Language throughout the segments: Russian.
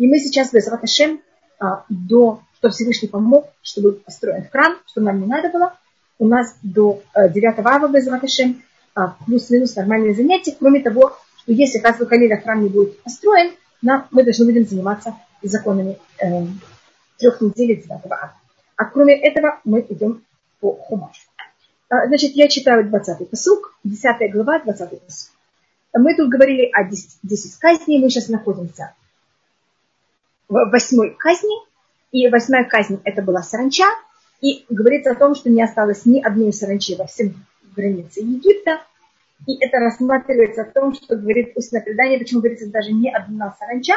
И мы сейчас без Раташем до, что Всевышний помог, чтобы построен храм, что нам не надо было. У нас до 9 э, ава без Раташем плюс-минус нормальные занятия, кроме того, что если Хасбу Халиля храм не будет построен, нам, мы должны будем заниматься законами э, трех недель 9 ава. А кроме этого мы идем по Хумашу. А, значит, я читаю 20-й посук, 10 глава, 20-й посук. Мы тут говорили о 10, 10 казней, мы сейчас находимся восьмой казни, и восьмая казнь это была саранча, и говорится о том, что не осталось ни одной саранчи во всем границе Египта, и это рассматривается о том, что говорит устное предание, почему говорится даже не одна саранча,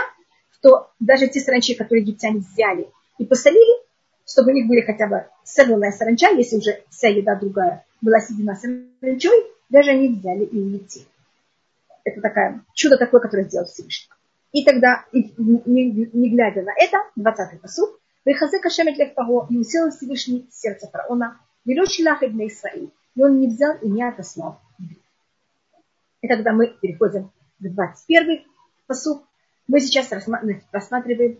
что даже те саранчи, которые египтяне взяли и посолили, чтобы у них были хотя бы соленая саранча, если уже вся еда другая была съедена саранчой, даже они взяли и улетели. Это такое чудо такое, которое сделал Всевышний. И тогда, не, не глядя на это, 20-й посуд, Вехазе кашемет лег паго, и усилил Всевышний сердце фараона, велел шилах ibn Исраиль, и он не взял и не отослал. И тогда мы переходим к 21-й посуд. Мы сейчас рассматриваем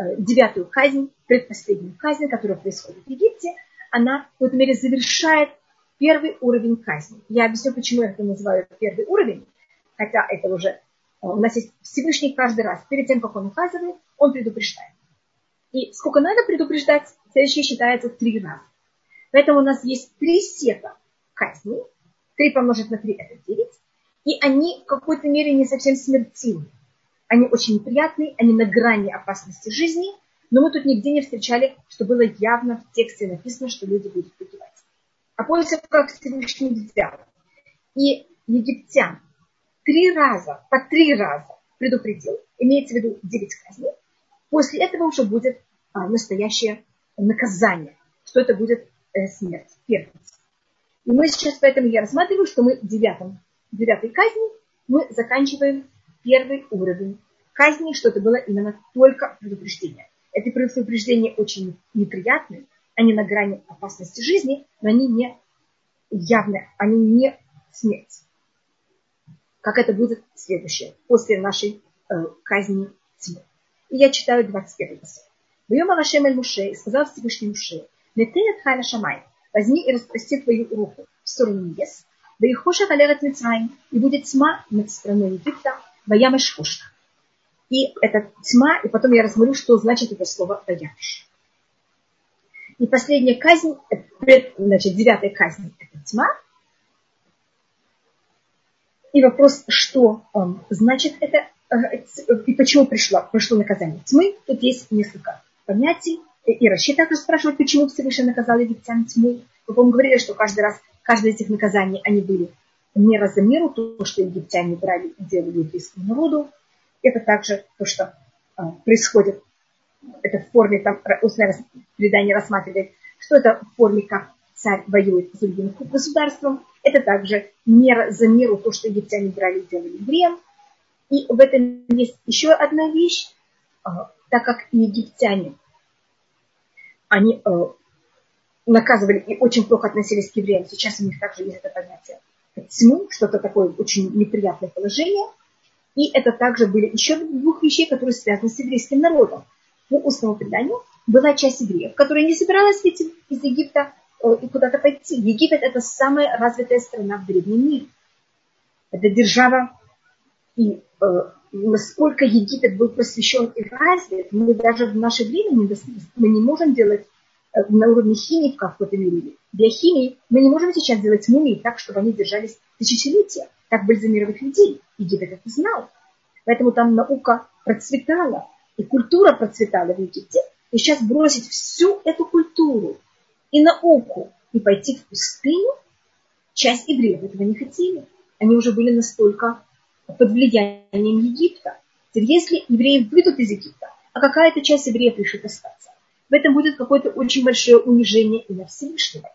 Э, девятую казнь, предпоследнюю казнь, которая происходит в Египте, она в какой-то мере завершает первый уровень казни. Я объясню, почему я это называю первый уровень, хотя это уже у нас есть Всевышний каждый раз, перед тем, как он указывает, он предупреждает. И сколько надо предупреждать, следующее считается три раза. Поэтому у нас есть три сета казней, три помножить на три это девять, и они в какой-то мере не совсем смертельны. Они очень неприятные, они на грани опасности жизни, но мы тут нигде не встречали, что было явно в тексте написано, что люди будут погибать. А после как Всевышний взял и египтян три раза, по три раза предупредил, имеется в виду девять казней, после этого уже будет а, настоящее наказание, что это будет э, смерть, первенство. И мы сейчас, поэтому я рассматриваю, что мы в девятом, девятой казни мы заканчиваем первый уровень казни, что это было именно только предупреждение. Эти предупреждения очень неприятные, они на грани опасности жизни, но они не явные, они не смерть. Как это будет следующее, после нашей э, казни тьмы. И я читаю 21 посыл. Бьем Алашем Эль Муше и сказал Всевышний Муше, Летеет Хайна Шамай, возьми и распрости твою руку в сторону небес, да и хоша халерет Мицраим, и будет тьма над страной Египта, Ваям Эшхошна. И это тьма, и потом я рассмотрю, что значит это слово Ваямш. И последняя казнь, значит, девятая казнь, это тьма. И вопрос, что он значит это, э, и почему пришло, пришло наказание тьмы. Тут есть несколько понятий. И Раши также спрашивает, почему Всевышний наказал египтян тьмой. Мы, по говорили, что каждый раз, каждое из этих наказаний, они были мера за меру, то, что египтяне брали и делали еврейскому народу. Это также то, что а, происходит, это в форме, там устное предание рассматривает, что это в форме, как царь воюет с другим государством. Это также мера за меру, то, что египтяне брали и делали евреям. И в этом есть еще одна вещь, а, так как египтяне, они а, наказывали и очень плохо относились к евреям, сейчас у них также есть это понятие тьму, что-то такое очень неприятное положение. И это также были еще двух вещей, которые связаны с еврейским народом. По устному преданию была часть евреев, которая не собиралась выйти из Египта э, и куда-то пойти. Египет – это самая развитая страна в древнем мире. Это держава. И э, насколько Египет был посвящен и развит, мы даже в наше время не, мы не можем делать э, на уровне химии в какой-то мере биохимии, мы не можем сейчас делать мумии так, чтобы они держались тысячелетия. Так бальзамировать людей. Египет это знал. Поэтому там наука процветала, и культура процветала в Египте. И сейчас бросить всю эту культуру и науку и пойти в пустыню, часть евреев этого не хотели. Они уже были настолько под влиянием Египта. Теперь, если евреи выйдут из Египта, а какая-то часть евреев решит остаться, в этом будет какое-то очень большое унижение и на Всевышнего.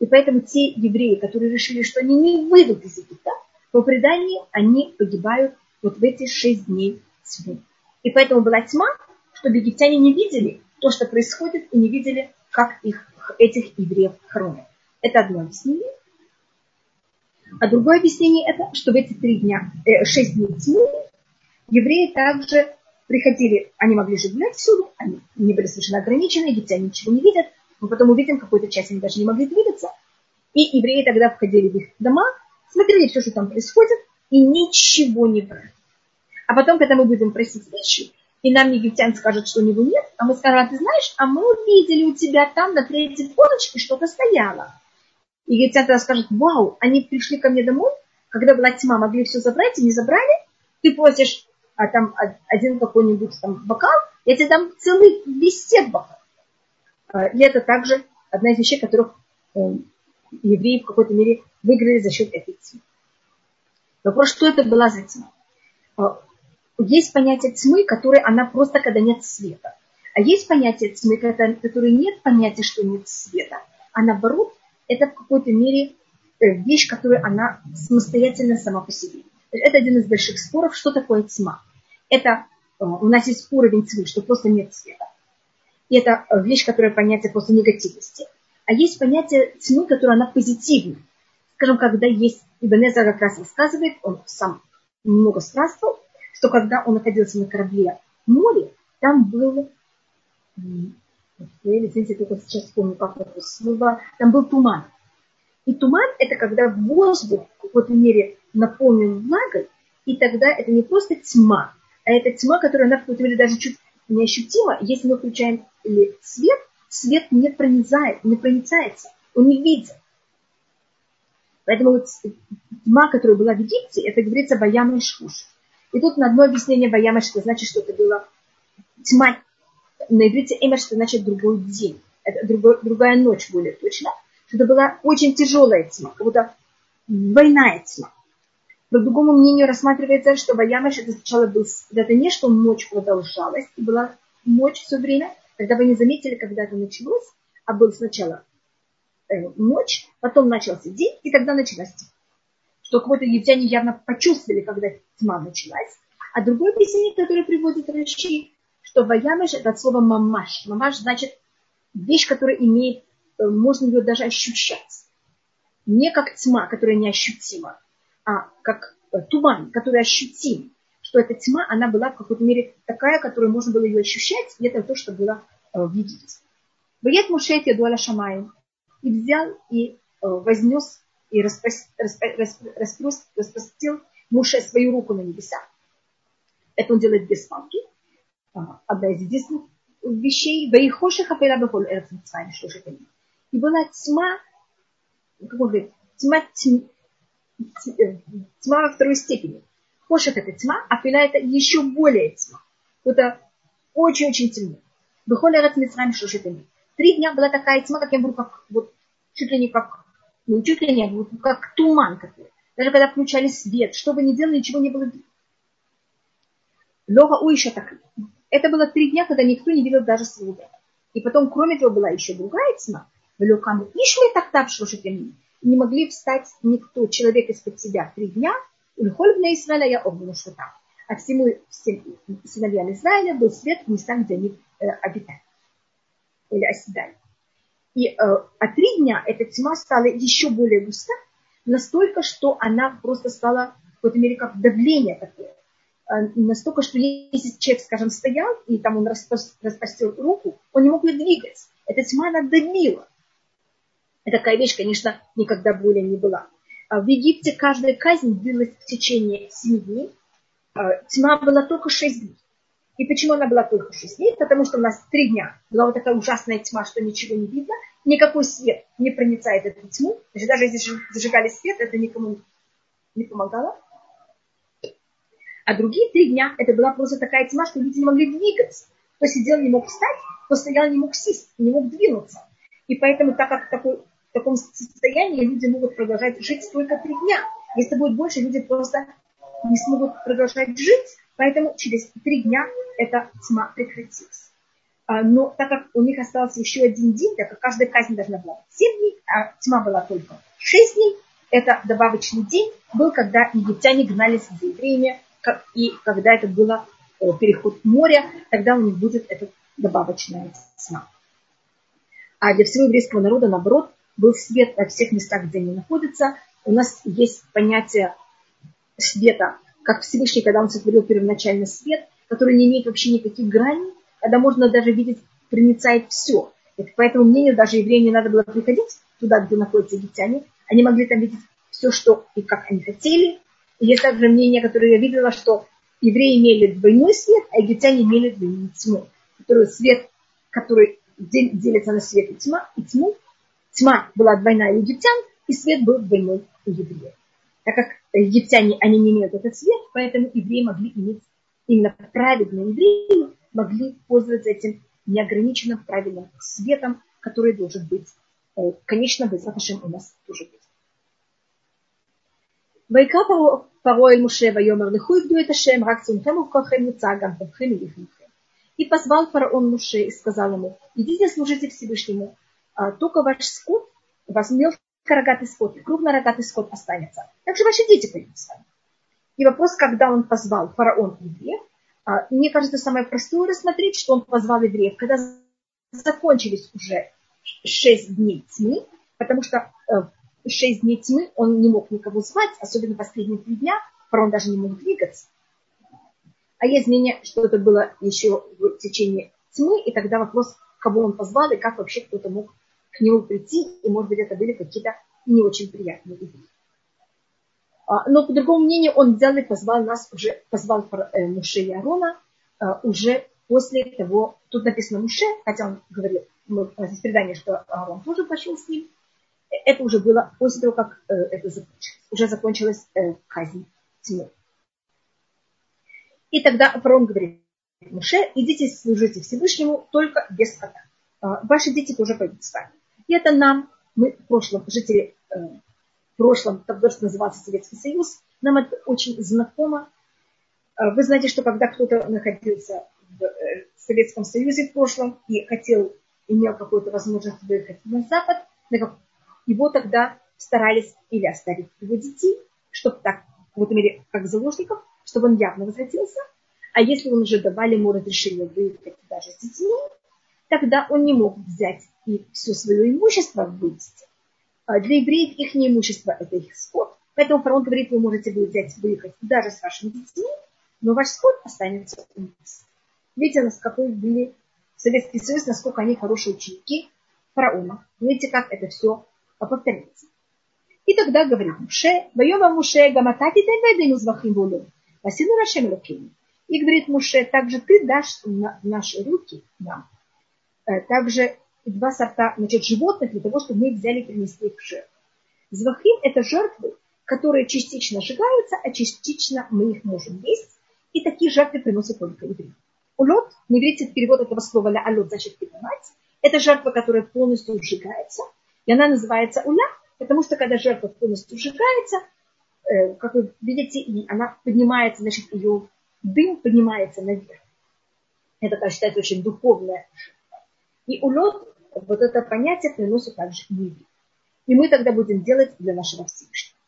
И поэтому те евреи, которые решили, что они не выйдут из Египта, по преданию они погибают вот в эти шесть дней тьмы. И поэтому была тьма, чтобы египтяне не видели то, что происходит, и не видели, как их, этих евреев хоронят. Это одно объяснение. А другое объяснение это, что в эти три дня, э, шесть дней тьмы евреи также приходили, они могли жить всюду, они не были совершенно ограничены, египтяне ничего не видят. Мы потом увидим, какую-то часть они даже не могли двигаться. И евреи тогда входили в их дома, смотрели все, что там происходит, и ничего не брали. А потом, когда мы будем просить вещи, и нам египтян скажет, что у него нет, а мы скажем, а ты знаешь, а мы увидели у тебя там на третьей полочке что-то стояло. Египтян тогда скажет, вау, они пришли ко мне домой, когда была тьма, могли все забрать и не забрали. Ты просишь а там один какой-нибудь там бокал, я тебе дам целый сет бокал. А, и это также одна из вещей, которых э, евреи в какой-то мере выиграли за счет этой тьмы. Вопрос, что это была за тьма? Есть понятие тьмы, которое она просто, когда нет света. А есть понятие тьмы, которое нет понятия, что нет света. А наоборот, это в какой-то мере э, вещь, которая она самостоятельно сама по себе. Это один из больших споров, что такое тьма. Это э, у нас есть уровень тьмы, что просто нет света. И это э, вещь, которая понятие просто негативности. А есть понятие тьмы, которая она позитивна. Скажем, когда есть, Ибнеза как раз рассказывает, он сам много странствовал, что когда он находился на корабле в море, там был, я извините, только сейчас помню, как это слово, там был туман. И туман – это когда воздух в какой-то мере наполнен влагой, и тогда это не просто тьма, а это тьма, которая она в какой-то мере даже чуть неощутима. Если мы включаем свет, свет не проницает, не проницается, он не видит. Поэтому вот тьма, которая была в Египте, это говорится Ваяма и Шхуш. И тут на одно объяснение Ваяма, что значит, что это было тьма. На иврите Эмер, что значит другой день. Это другой, другая ночь более точно. Что это была очень тяжелая тьма, как будто двойная тьма. По другому мнению рассматривается, что Ваямаш это сначала был, это не что ночь продолжалась, и была ночь все время, когда вы не заметили, когда это началось, а был сначала э, ночь, потом начался день, и тогда началась тьма. Что кого-то египтяне явно почувствовали, когда тьма началась. А другое объяснение, которое приводит Раши, что Ваямаш это от слова мамаш. Мамаш значит вещь, которая имеет, э, можно ее даже ощущать. Не как тьма, которая неощутима, а как э, туман, который ощутим, что эта тьма, она была в какой-то мере такая, которую можно было ее ощущать, и это то, что было э, в Египте. Ваят Мушет Ядуаля Шамаю и взял и вознес и распростил Муше свою руку на небеса. Это он делает без палки. Одна из единственных вещей. И была тьма, как он говорит, тьма, тьма тьма во второй степени. Хошек это тьма, а филя это еще более тьма. Это очень-очень темно. Выходит от Мицраем шушитами. Три дня была такая тьма, как я говорю, как вот чуть ли не как, ну чуть ли не, вот, как туман какой. Даже когда включали свет, что бы ни делали, ничего не было видно. Лога у еще так. Это было три дня, когда никто не видел даже своего брата. И потом, кроме того, была еще другая тьма. В Лёкаму. Ишми так так шушитами не могли встать никто, человек из-под себя три дня, Ульхольбна Израиля я огню шута. А всему всем сыновьям Израиля был свет в местах, где они э, обитали или оседали. И э, а три дня эта тьма стала еще более густа, настолько, что она просто стала в какой-то мере как давление такое. Э, настолько, что если человек, скажем, стоял, и там он распостил руку, он не мог ее двигать. Эта тьма, она давила. Такая вещь, конечно, никогда более не была. А в Египте каждая казнь длилась в течение 7 дней. А, тьма была только 6 дней. И почему она была только 6 дней? Потому что у нас 3 дня была вот такая ужасная тьма, что ничего не видно. Никакой свет не проницает эту тьму. Даже если зажигали свет, это никому не помогало. А другие три дня это была просто такая тьма, что люди не могли двигаться. Кто сидел, не мог встать, кто стоял, не мог сесть, не мог двинуться. И поэтому, так как такой в таком состоянии люди могут продолжать жить только три дня. Если будет больше, люди просто не смогут продолжать жить, поэтому через три дня эта тьма прекратится. А, но так как у них остался еще один день, так как каждая казнь должна была 7 дней, а тьма была только 6 дней, это добавочный день был, когда египтяне гнались за евреями, и когда это было э, переход моря, тогда у них будет эта добавочная тьма. А для всего еврейского народа, наоборот, был свет во всех местах, где они находятся. У нас есть понятие света, как Всевышний, когда он сотворил первоначально свет, который не имеет вообще никаких граней, когда можно даже видеть, проницает все. Это по этому мнению даже евреям не надо было приходить туда, где находятся египтяне. Они могли там видеть все, что и как они хотели. И есть также мнение, которое я видела, что евреи имели двойной свет, а египтяне имели двойную тьму. Который свет, который делится на свет и тьма, и тьму. Тьма была двойная у египтян, и свет был двойной у евреев. Так как египтяне, они не имеют этот свет, поэтому евреи могли иметь именно праведные евреи, могли пользоваться этим неограниченным правильным светом, который должен быть, э, конечно, без у нас тоже быть. ויקרא פרעה אל משה ויאמר לכו עבדו את השם רק צונכם ובכוחכם יצא גם טובכם ולחמכם. И позвал фараон Муше и сказал ему, идите служите Всевышнему, а только ваш скот, ваш мелкорогатый скот и крупнорогатый скот останется. Также ваши дети пойдут с вами. И вопрос, когда он позвал фараон евреев, а, мне кажется, самое простое рассмотреть, что он позвал евреев, когда закончились уже шесть дней тьмы, потому что э, шесть дней тьмы он не мог никого звать, особенно последние три дня, фараон даже не мог двигаться. А есть мнение, что это было еще в течение тьмы, и тогда вопрос, кого он позвал, и как вообще кто-то мог к нему прийти, и, может быть, это были какие-то не очень приятные идеи. А, но по другому мнению, он взял и позвал нас уже, позвал э, Муше и Арона а, уже после того, тут написано Муше, хотя он говорил, мы, здесь предание, что Аарон тоже пошел с ним, это уже было после того, как э, это закончилось. Уже закончилась э, казнь тьмы. И тогда фараон говорит, Муше, идите служите Всевышнему только без скота. А, ваши дети тоже пойдут с вами. И это нам, мы в прошлом, жители, э, в прошлом, тогда что назывался Советский Союз, нам это очень знакомо. А, вы знаете, что когда кто-то находился в э, Советском Союзе в прошлом и хотел, имел какую-то возможность выехать на Запад, его тогда старались или оставить его детей, чтобы так, в этом мере, как заложников, чтобы он явно возвратился. А если он уже давали ему разрешение выехать даже с детьми, тогда он не мог взять и все свое имущество выйти. А для евреев их имущество – это их скот. Поэтому фараон говорит, вы можете взять, выехать даже с вашими детьми, но ваш скот останется у нас. Видите, нас какой были Советский Союз, насколько они хорошие ученики фараона. Видите, как это все повторяется. И тогда говорит Муше, Вайова Муше, Гаматати Тайведину Звахим Волю, Васину Рашем Луким. И говорит Муше, также ты дашь в наши руки нам также два сорта значит, животных для того, чтобы мы взяли и принесли их в жертву. Звахим – это жертвы, которые частично сжигаются, а частично мы их можем есть. И такие жертвы приносят только евреи. Улот, на иврите перевод этого слова ля алот значит поднимать. Это жертва, которая полностью сжигается. И она называется уля, потому что когда жертва полностью сжигается, э, как вы видите, и она поднимается, значит, ее дым поднимается наверх. Это, так считается, очень духовная жертва. И улет, вот это понятие приносит также и И мы тогда будем делать для нашего Всевышнего.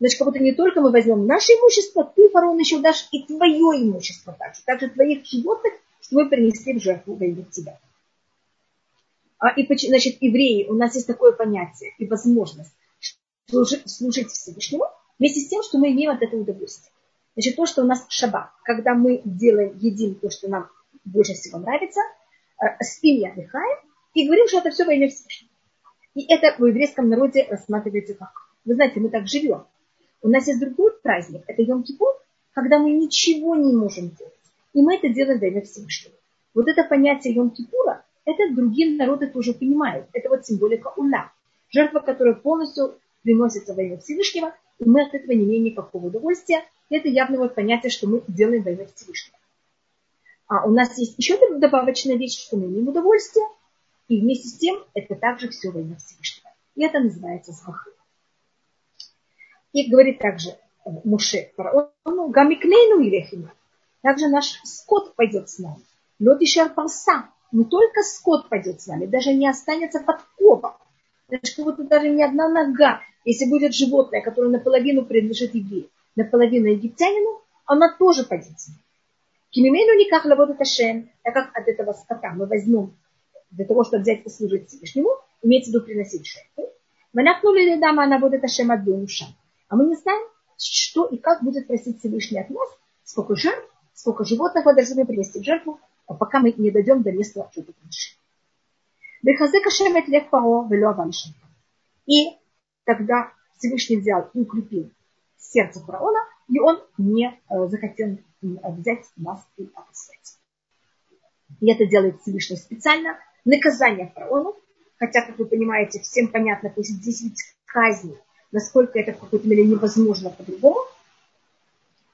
Значит, как будто не только мы возьмем наше имущество, ты, фараон, еще дашь и твое имущество также. Также твоих животных, что мы принесли в жертву во имя тебя. А, и, значит, евреи, у нас есть такое понятие и возможность служить, служить Всевышнему, вместе с тем, что мы имеем от этого удовольствие. Значит, то, что у нас шаббат, когда мы делаем, едим то, что нам больше всего нравится, спим и отдыхаем, и говорим, что это все во имя Всевышнего. И это в еврейском народе рассматривается как. Вы знаете, мы так живем. У нас есть другой праздник, это Йом-Кипур, когда мы ничего не можем делать. И мы это делаем во имя Всевышнего. Вот это понятие Йом-Кипура, это другие народы тоже понимают. Это вот символика ула. Жертва, которая полностью приносится во имя Всевышнего, и мы от этого не имеем никакого удовольствия. Это явно вот понятие, что мы делаем во имя Всевышнего. А у нас есть еще добавочная вещь, что мы имеем удовольствие, и вместе с тем это также все во Всевышнего. И это называется смахы. И говорит также э, Муше фараону, гамиклейну или Также наш скот пойдет с нами. Лодишар парса, не только скот пойдет с нами, даже не останется подкова. Значит, вот даже ни одна нога, если будет животное, которое наполовину принадлежит еврею, наполовину египтянину, она тоже пойдет с нами. Кимимену никак лаводит Ашем, так как от этого скота мы возьмем для того, чтобы взять и служить Всевышнему, имеется в виду приносить жертву. Мы нахнули дама, она будет Ашем от А мы не знаем, что и как будет просить Всевышний от нас, сколько жертв сколько животных мы должны принести в жертву, пока мы не дойдем до места жертвоприношения. И тогда Всевышний взял и укрепил сердце фараона, и он не захотел взять нас и отослать. И это делает Всевышний специально. Наказание фараону, хотя, как вы понимаете, всем понятно, пусть здесь ведь казни, насколько это в какой-то мере невозможно по-другому,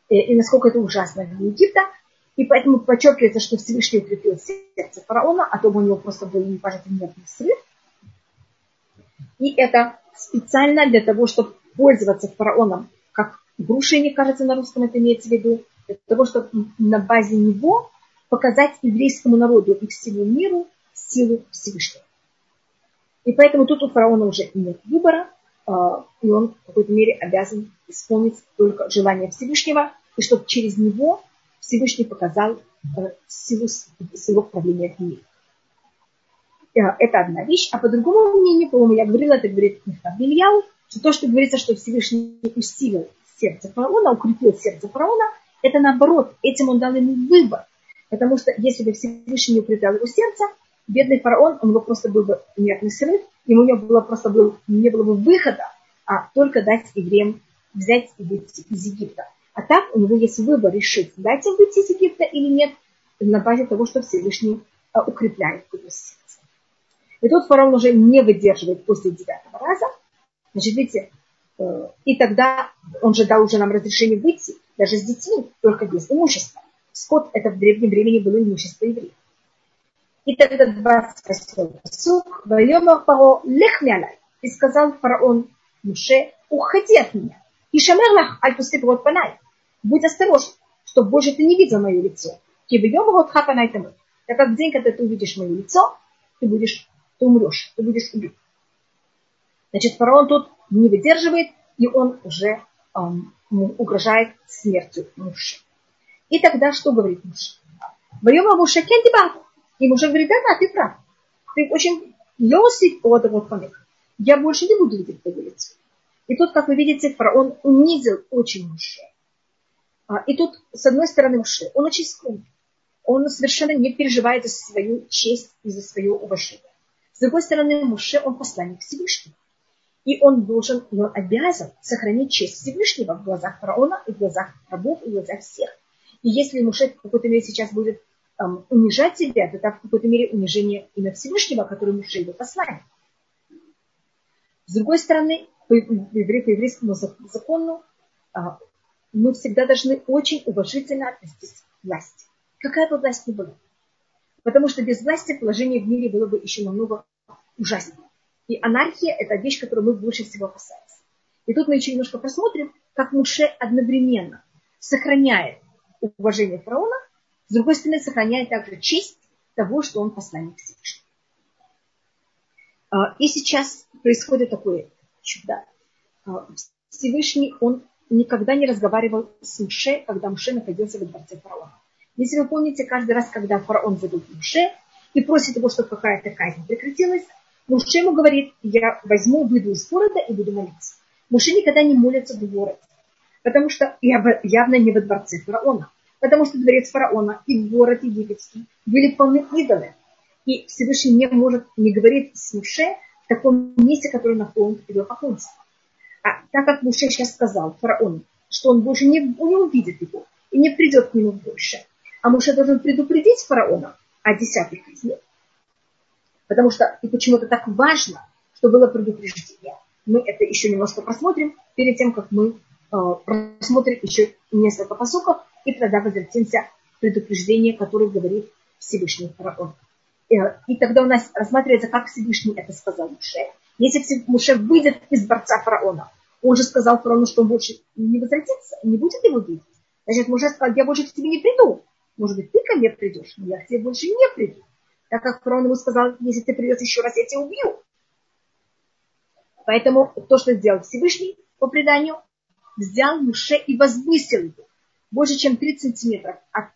и, э, и насколько это ужасно для Египта. И поэтому подчеркивается, что Всевышний укрепил сердце фараона, а то у него просто был непожатый нервный срыв. И это специально для того, чтобы пользоваться фараоном, как грушей, мне кажется, на русском это имеется в виду, для того, чтобы на базе него показать еврейскому народу и всему миру силу Всевышнего. И поэтому тут у фараона уже нет выбора, а, и он в какой-то мере обязан исполнить только желание Всевышнего, и чтобы через него Всевышний показал э, силу своего правления в мире. Э, это одна вещь. А по другому мнению, по-моему, я говорила, это говорит Михтаб Ильяу, что то, что говорится, что Всевышний усилил сердце фараона, укрепил сердце фараона, это наоборот, этим он дал ему выбор. Потому что если бы Всевышний укреплял его сердце, бедный фараон, у него просто был бы нервный срыв, ему не было просто был, не было бы выхода, а только дать евреям взять и выйти из Египта. А так у него есть выбор решить, дать им выйти из Египта или нет, на базе того, что Всевышний а, укрепляет его сердце. И тут фараон уже не выдерживает после девятого раза. Значит, видите, э, и тогда он же дал уже нам разрешение выйти, даже с детьми, только без имущества. Скот это в древнем времени было имущество евреев. И тогда 28 посук, «Вайома фаро лехмяна». И сказал фараон Муше, уходи от меня. И шамерлах аль рот панай. Будь осторожен, чтобы больше ты не видел мое лицо. Кибьем рот хапанай тому. Так как в день, когда ты увидишь мое лицо, ты будешь ты умрешь, ты будешь убит. Значит, фараон тут не выдерживает, и он уже эм, угрожает смертью мужа. И тогда что говорит муж? Боема Муше кендибат. И муж говорит, да, да, ты прав. Ты очень Йосиф от вот Я больше не буду видеть твою лицо. И тут, как вы видите, фараон унизил очень Муше. А, и тут, с одной стороны, Муше, он очень скромный. Он совершенно не переживает за свою честь и за свое уважение. С другой стороны, Муше, он посланник Всевышнего. И он должен, он обязан сохранить честь Всевышнего в глазах фараона и в глазах рабов и в глазах всех. И если Муше в какой-то мере сейчас будет эм, унижать себя, то это в какой-то мере унижение имя Всевышнего, который Муше его посланник. С другой стороны, по, по еврейскому закону а, мы всегда должны очень уважительно относиться к власти. Какая бы власть ни была. Потому что без власти положение в мире было бы еще намного ужаснее. И анархия – это вещь, которую мы больше всего опасаемся. И тут мы еще немножко посмотрим, как Муше одновременно сохраняет уважение фараона, с другой стороны, сохраняет также честь того, что он посланник Всевышнего. А, и сейчас происходит такое чудо. А, Всевышний, он никогда не разговаривал с Муше, когда Муше находился во дворце фараона. Если вы помните, каждый раз, когда фараон зовет Муше и просит его, чтобы какая-то казнь прекратилась, Муше ему говорит, я возьму, выйду из города и буду молиться. Муше никогда не молится в городе, потому что явно не во дворце фараона. Потому что дворец фараона и город египетский были полны идолы. И Всевышний не может не говорить с Муше в таком месте, которое находится в поклонство. А так как Муше сейчас сказал фараону, что он больше не, не увидит его и не придет к нему больше, а Муше должен предупредить фараона о десятых казнях. Потому что и почему-то так важно, что было предупреждение. Мы это еще немножко просмотрим перед тем, как мы э, просмотрим еще несколько посуков и тогда возвратимся к предупреждению, которое говорит Всевышний фараон. Э, и тогда у нас рассматривается, как Всевышний это сказал Муше. Если Муше выйдет из борца фараона, он же сказал фараону, что он больше не возвратится, не будет его видеть. Значит, Муше сказал, я больше к тебе не приду. Может быть, ты ко мне придешь, но я к тебе больше не приду. Так как фараон ему сказал, если ты придешь еще раз, я тебя убью. Поэтому то, что сделал Всевышний по преданию, взял Муше и возвысил его больше, чем 30 сантиметров от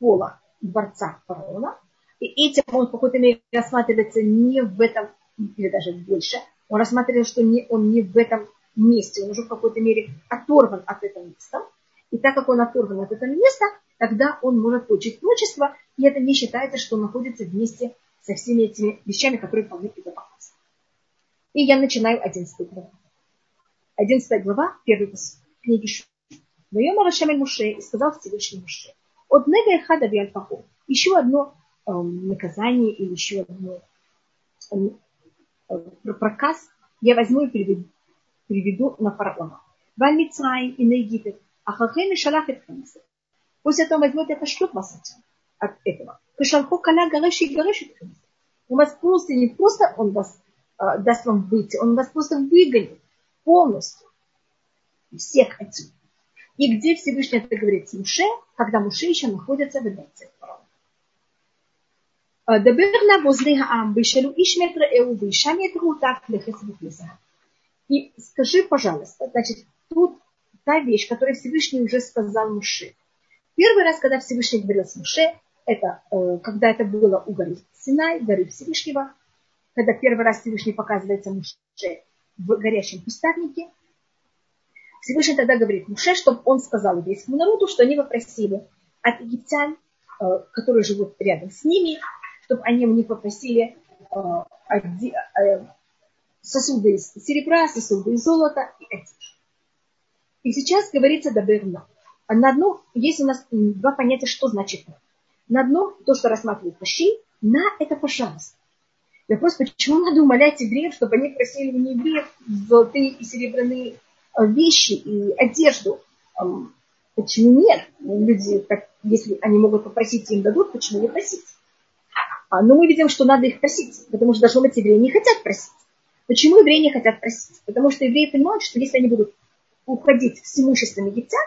пола дворца фараона. И этим он в какой-то мере рассматривается не в этом, или даже больше, он рассматривает, что не, он не в этом месте, он уже в какой-то мере оторван от этого места. И так как он оторван от этого места, тогда он может получить имущество, и это не считается, что он находится вместе со всеми этими вещами, которые вполне безопасны. И я начинаю 11 главу. 11 глава, первый посыл книги Шу. Воем Рашамель Муше и сказал Всевышний Муше. От нега эхада биальпаху. Еще одно э, наказание или еще одно э, проказ я возьму и переведу, переведу на фараона. Валь Мицрай и на Египет. Ахахем и шалах После этого возьмет и отошлет вас от этого. Кашалху каля гареш и гареш Он вас просто, не просто он вас э, даст вам выйти, он вас просто выгонит полностью. Всех отсюда. И где Всевышний это говорит Муше, когда Муше еще находится в Эдеце. А, Даберна возле Хаам, вышелу Ишметра Эу, Вишаметру, так лехес И скажи, пожалуйста, значит, тут та вещь, которую Всевышний уже сказал Муше, Первый раз, когда Всевышний говорил с Муше, это э, когда это было у горы Синай, горы Всевышнего, когда первый раз Всевышний показывается Муше в горящем кустарнике. Всевышний тогда говорит Муше, чтобы он сказал еврейскому народу, что они попросили от египтян, э, которые живут рядом с ними, чтобы они у них попросили э, сосуды из серебра, сосуды из золота и одежду. И сейчас говорится доберно. На одно, есть у нас два понятия, что значит на. На одно, то, что рассматривает Паши, на это пожалуйста. Вопрос, почему надо умолять евреев, чтобы они просили у евреев золотые и серебряные э, вещи и одежду? Почему нет? Люди, так, если они могут попросить, им дадут, почему не просить? А, но мы видим, что надо их просить, потому что должно быть евреи не хотят просить. Почему евреи не хотят просить? Потому что евреи понимают, что если они будут уходить с имуществом египтян,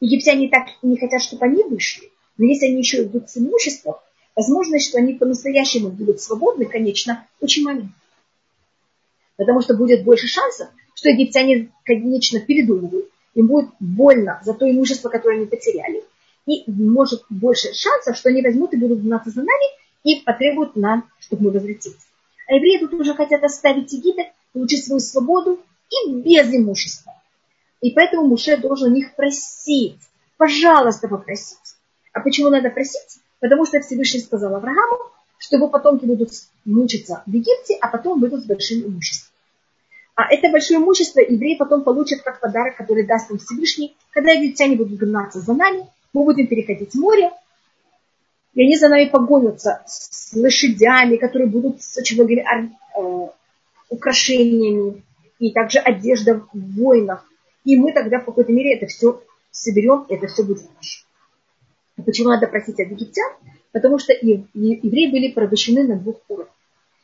египтяне так не хотят, чтобы они вышли, но если они еще идут с имуществом, возможность, что они по-настоящему будут свободны, конечно, очень маленькая. Потому что будет больше шансов, что египтяне, конечно, передумывают. Им будет больно за то имущество, которое они потеряли. И может больше шансов, что они возьмут и будут гнаться за нами и потребуют нам, чтобы мы возвратились. А евреи тут уже хотят оставить Египет, получить свою свободу и без имущества. И поэтому Муше должен их просить. Пожалуйста, попросить. А почему надо просить? Потому что Всевышний сказал Аврааму, что его потомки будут мучиться в Египте, а потом выйдут с большим имуществом. А это большое имущество евреи потом получат как подарок, который даст им Всевышний, когда египтяне будут гнаться за нами, мы будем переходить море, и они за нами погонятся с лошадями, которые будут с очень многими э, украшениями, и также одежда в войнах. И мы тогда в какой-то мере это все соберем, это все будет наше. Почему надо просить от египтян? Потому что евреи были порабощены на двух уровнях.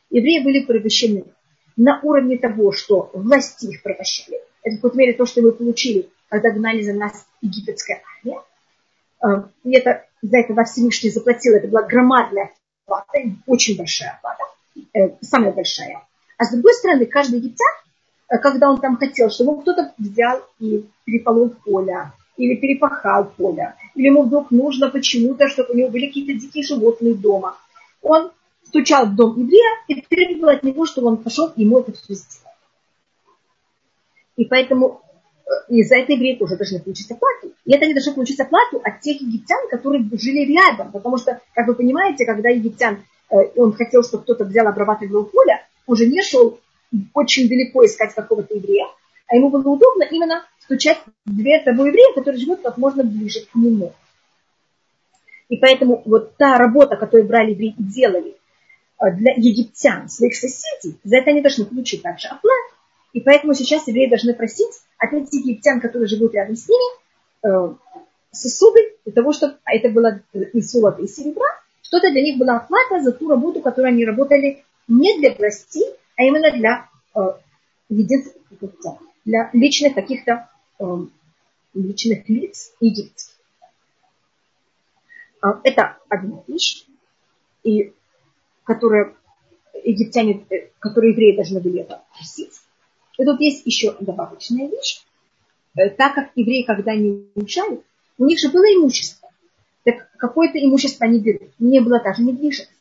Евреи были порабощены на уровне того, что власти их порабощали. Это в какой-то мере то, что мы получили, когда гнали за нас египетская армия. Э, и это, за это Всевышний заплатил, это была громадная плата, очень большая плата, э, самая большая. А с другой стороны, каждый египтян, когда он там хотел, чтобы кто-то взял и переполол поле, или перепахал поле, или ему вдруг нужно почему-то, чтобы у него были какие-то дикие животные дома. Он стучал в дом еврея и требовал от него, чтобы он пошел и ему это все сделал. И поэтому э, и за это евреи тоже должны получить оплату. И это они должны получить оплату от тех египтян, которые жили рядом. Потому что, как вы понимаете, когда египтян, э, он хотел, чтобы кто-то взял, обрабатывал поле, он же не шел очень далеко искать какого-то еврея, а ему было удобно именно стучать в дверь того еврея, который живет как можно ближе к нему. И поэтому вот та работа, которую брали евреи и делали э, для египтян, своих соседей, за это они должны получить также оплату. И поэтому сейчас евреи должны просить от этих египтян, которые живут рядом с ними, э, сосуды для того, чтобы а это было из золота и серебра, что-то для них была оплата за ту работу, которую они работали не для властей, а именно для э, для личных каких-то Эм, личных лиц египетских. А, это одна вещь, и которая египтяне, э, которые евреи должны были это просить. И тут есть еще добавочная вещь. Э, так как евреи, когда они уезжали, у них же было имущество. Так какое-то имущество они берут. Не было даже недвижимости.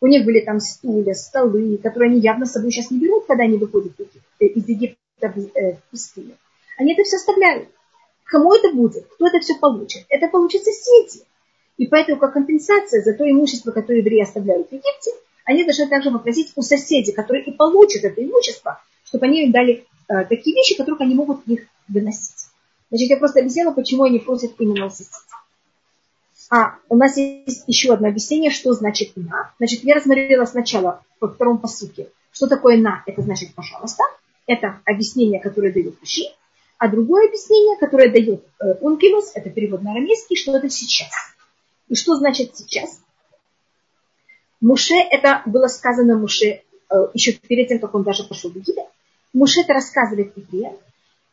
У них были там стулья, столы, которые они явно с собой сейчас не берут, когда они выходят из Египта в пустыню они это все оставляют. Кому это будет? Кто это все получит? Это получат соседи. И поэтому, как компенсация за то имущество, которое евреи оставляют в Египте, они должны также попросить у соседей, которые и получат это имущество, чтобы они им дали э, такие вещи, которых они могут их выносить. Значит, я просто объяснила, почему они просят именно у соседей. А у нас есть еще одно объяснение, что значит на. Значит, я рассмотрела сначала во втором посуке, что такое на, это значит пожалуйста. Это объяснение, которое дает Уши. А другое объяснение, которое дает э, Ункилус, это перевод на арамейский, что это сейчас. И что значит сейчас? Муше, это было сказано Муше э, еще перед тем, как он даже пошел в Египет. Муше это рассказывает евреям.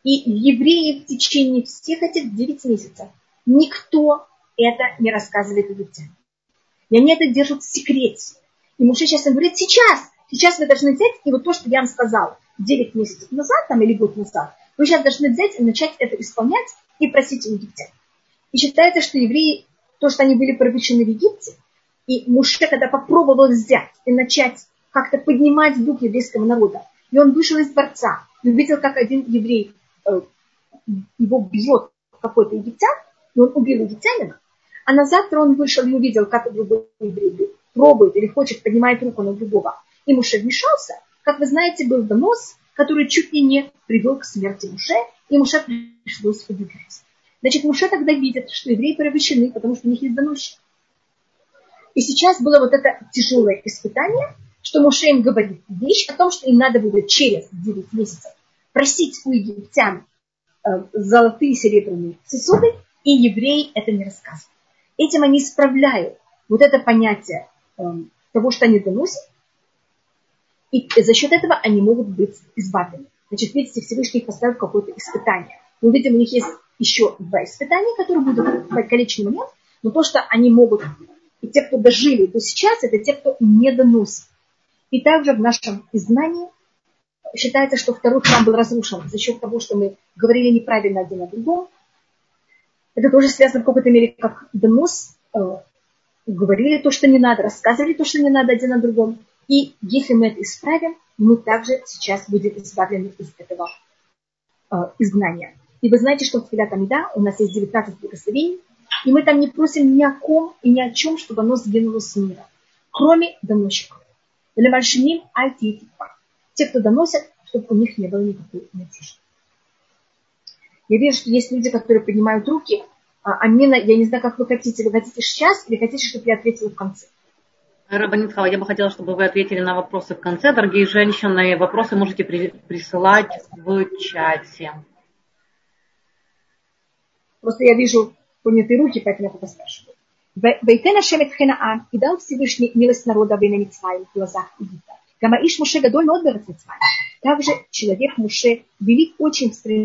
И евреи в течение всех этих 9 месяцев никто это не рассказывает египтянам. И они это держат в секрете. И Муше сейчас им говорит, сейчас, сейчас вы должны взять, и вот то, что я вам сказал 9 месяцев назад, там, или год назад, вы сейчас должны взять и начать это исполнять и просить у египтян. И считается, что евреи, то, что они были провещены в Египте, и Муше, когда попробовал взять и начать как-то поднимать дух еврейского народа, и он вышел из дворца, и увидел, как один еврей э, его бьет какой-то египтян, и он убил египтянина, а на завтра он вышел и увидел, как другой еврей пробует или хочет поднимать руку на другого. И Муше вмешался. Как вы знаете, был донос который чуть ли не привел к смерти Муше, и Муше пришлось убегать. Значит, Муше тогда видит, что евреи порабощены, потому что у них есть доносчик. И сейчас было вот это тяжелое испытание, что Муше им говорит вещь о том, что им надо будет через 9 месяцев просить у египтян э, золотые серебряные сосуды, и евреи это не рассказывают. Этим они исправляют вот это понятие э, того, что они доносят, и за счет этого они могут быть избавлены. Значит, видите, Всевышний их поставил какое-то испытание. Мы видим, у них есть еще два испытания, которые будут в конечный момент, но то, что они могут, и те, кто дожили до сейчас, это те, кто не доносит. И также в нашем изгнании считается, что второй храм был разрушен за счет того, что мы говорили неправильно один о другом. Это тоже связано в какой-то мере как донос. Э, говорили то, что не надо, рассказывали то, что не надо один о другом. И если мы это исправим, мы также сейчас будем избавлены из этого э, изгнания. И вы знаете, что в Филат Амида у нас есть 19 благословений, и мы там не просим ни о ком и ни о чем, чтобы оно сгинуло с мира, кроме доносчиков. Или мальшиним альтитипа. Те, кто доносят, чтобы у них не было никакой надежды. Я вижу, что есть люди, которые поднимают руки. А Амина, я не знаю, как вы хотите. Вы хотите сейчас или хотите, чтобы я ответила в конце? Рабанитхава, я бы хотела, чтобы вы ответили на вопросы в конце. Дорогие женщины, вопросы можете при, присылать в чате. Просто я вижу понятые руки, поэтому я пока спрашиваю. Вейтена Шемет Хенаан и дал Всевышний милость народа в имя Митсваим в глазах Египта. Гамаиш Муше Гадоль Нодберет Митсваим. Также человек Муше велик очень в стране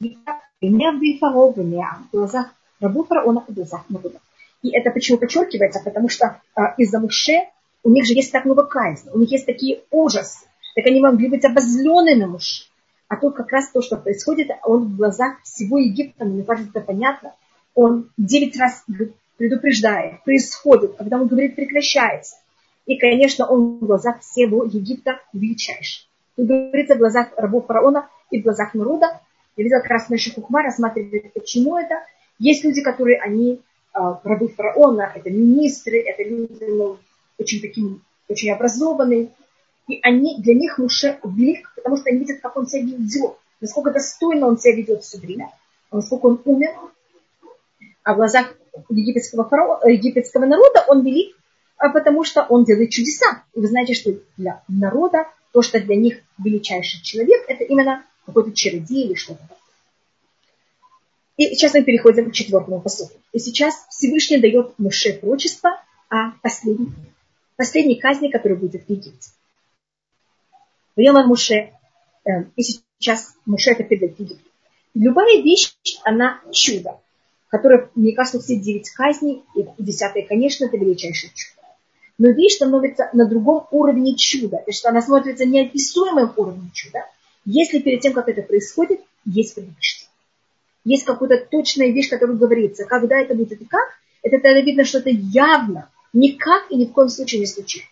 не в фараона, не в глазах рабов фараона, в глазах народа. И это почему подчеркивается? Потому что э, из-за Муше у них же есть так много казни, у них есть такие ужасы. Так они могли быть обозлены на Муше. А тут как раз то, что происходит, он в глазах всего Египта, ну, мне кажется, это понятно, он девять раз предупреждает, происходит, когда он говорит прекращается, и, конечно, он в глазах всего Египта величайший. Тут говорится в глазах рабов фараона и в глазах народа. Я видела как раз Мэши рассматривает, почему это. Есть люди, которые, они а, рабы фараона, это министры, это люди ну, очень такие, очень образованные. И они, для них Муше велик, потому что они видят, как он себя ведет, насколько достойно он себя ведет все время, насколько он умер. А в глазах египетского, фараона, египетского народа он велик, а потому что он делает чудеса. И вы знаете, что для народа то, что для них величайший человек, это именно какой-то чародей или что-то такое. И сейчас мы переходим к четвертому посуду. И сейчас Всевышний дает Муше пророчество о последней, последней казни, которая будет в Египте. Воема Муше, э, и сейчас Муше это передает Египту. Любая вещь, она чудо, которое, мне кажется, все девять казней, и десятое, конечно, это величайшее чудо. Но вещь становится на другом уровне чуда, то есть она смотрится неописуемым уровнем чуда, если перед тем, как это происходит, есть предупреждение есть какая-то точная вещь, которая говорится. Когда это будет и как, это тогда видно, что это явно никак и ни в коем случае не случится.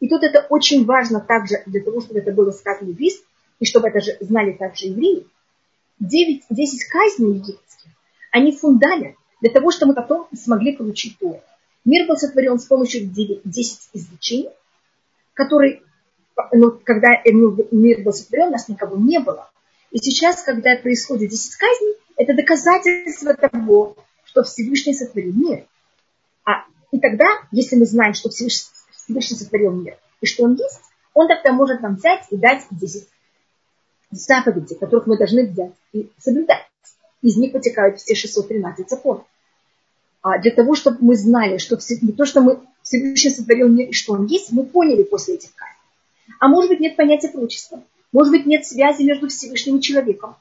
И тут это очень важно также для того, чтобы это было сказано еврейству, и чтобы это же знали также евреи. 9, 10 казней египетских, они фундамент для того, чтобы мы потом смогли получить Тору. Мир был сотворен с помощью 9, 10 изречений, которые, ну, когда мир был сотворен, нас никого не было. И сейчас, когда происходит 10 казней, это доказательство того, что Всевышний сотворил мир. А, и тогда, если мы знаем, что Всевышний, Всевышний сотворил мир, и что он есть, он тогда может нам взять и дать 10 заповедей, которых мы должны взять и соблюдать. Из них вытекают все 613 законов. А для того, чтобы мы знали, что все, не то, что мы Всевышний сотворил мир и что он есть, мы поняли после этих казней. А может быть, нет понятия пророчества. Может быть, нет связи между Всевышним и человеком.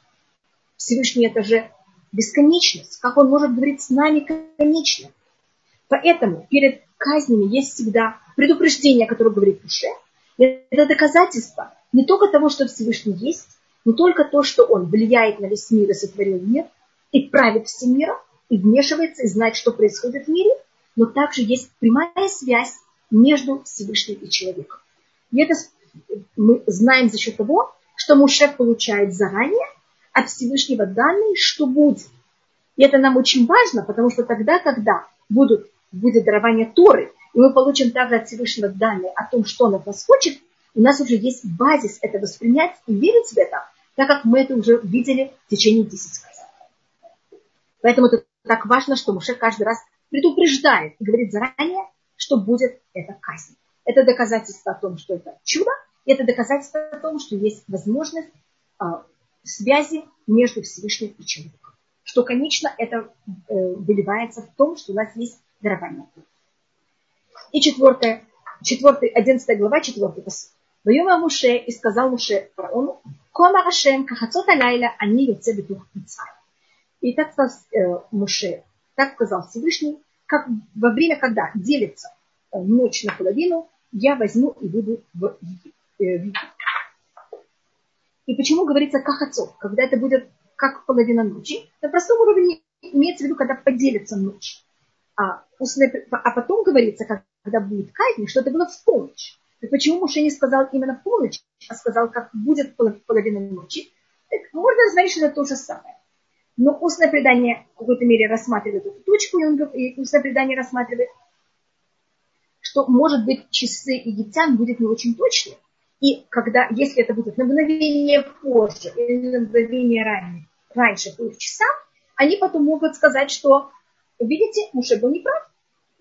Всевышний это же бесконечность. Как он может говорить с нами конечно? Поэтому перед казнями есть всегда предупреждение, которое говорит душе. Это доказательство не только того, что Всевышний есть, не только то, что он влияет на весь мир и сотворил мир, и правит всем миром, и вмешивается, и знает, что происходит в мире, но также есть прямая связь между Всевышним и человеком. И это мы знаем за счет того, что Муше получает заранее от Всевышнего данные, что будет. И это нам очень важно, потому что тогда, когда будут, будет дарование Торы, и мы получим также от Всевышнего данные о том, что он от нас хочет, у нас уже есть базис это воспринять и верить в это, так как мы это уже видели в течение 10 лет. Поэтому это так важно, что Муше каждый раз предупреждает и говорит заранее, что будет эта казнь. Это доказательство о том, что это чудо, и это доказательство о том, что есть возможность а, связи между Всевышним и человеком. Что, конечно, это э, выливается в том, что у нас есть дарование. И четвертое, четвертый, одиннадцатая глава, четвертый посыл. Воема Муше и сказал Муше фараону, Кома Рашем, кахацота лайла, они яце бетух Митсраим. И так сказал э, Муше, так сказал Всевышний, как во время, когда делится э, ночь наполовину, я возьму и буду в Египет. Э, и почему говорится кахацот, когда это будет как половина ночи? На простом уровне имеется в виду, когда поделится ночь. А, а потом говорится, когда будет казнь, что это было в полночь. Так почему Муше не сказал именно в полночь, а сказал, как будет половина ночи? Так можно рассмотреть, что это то же самое. Но устное предание в какой-то мере рассматривает эту точку, и, он, и устное предание рассматривает, что, может быть, часы египтян будет не очень точны. И когда, если это будет на мгновение позже или на мгновение ранее, раньше по их часам, они потом могут сказать, что, видите, Муше был неправ.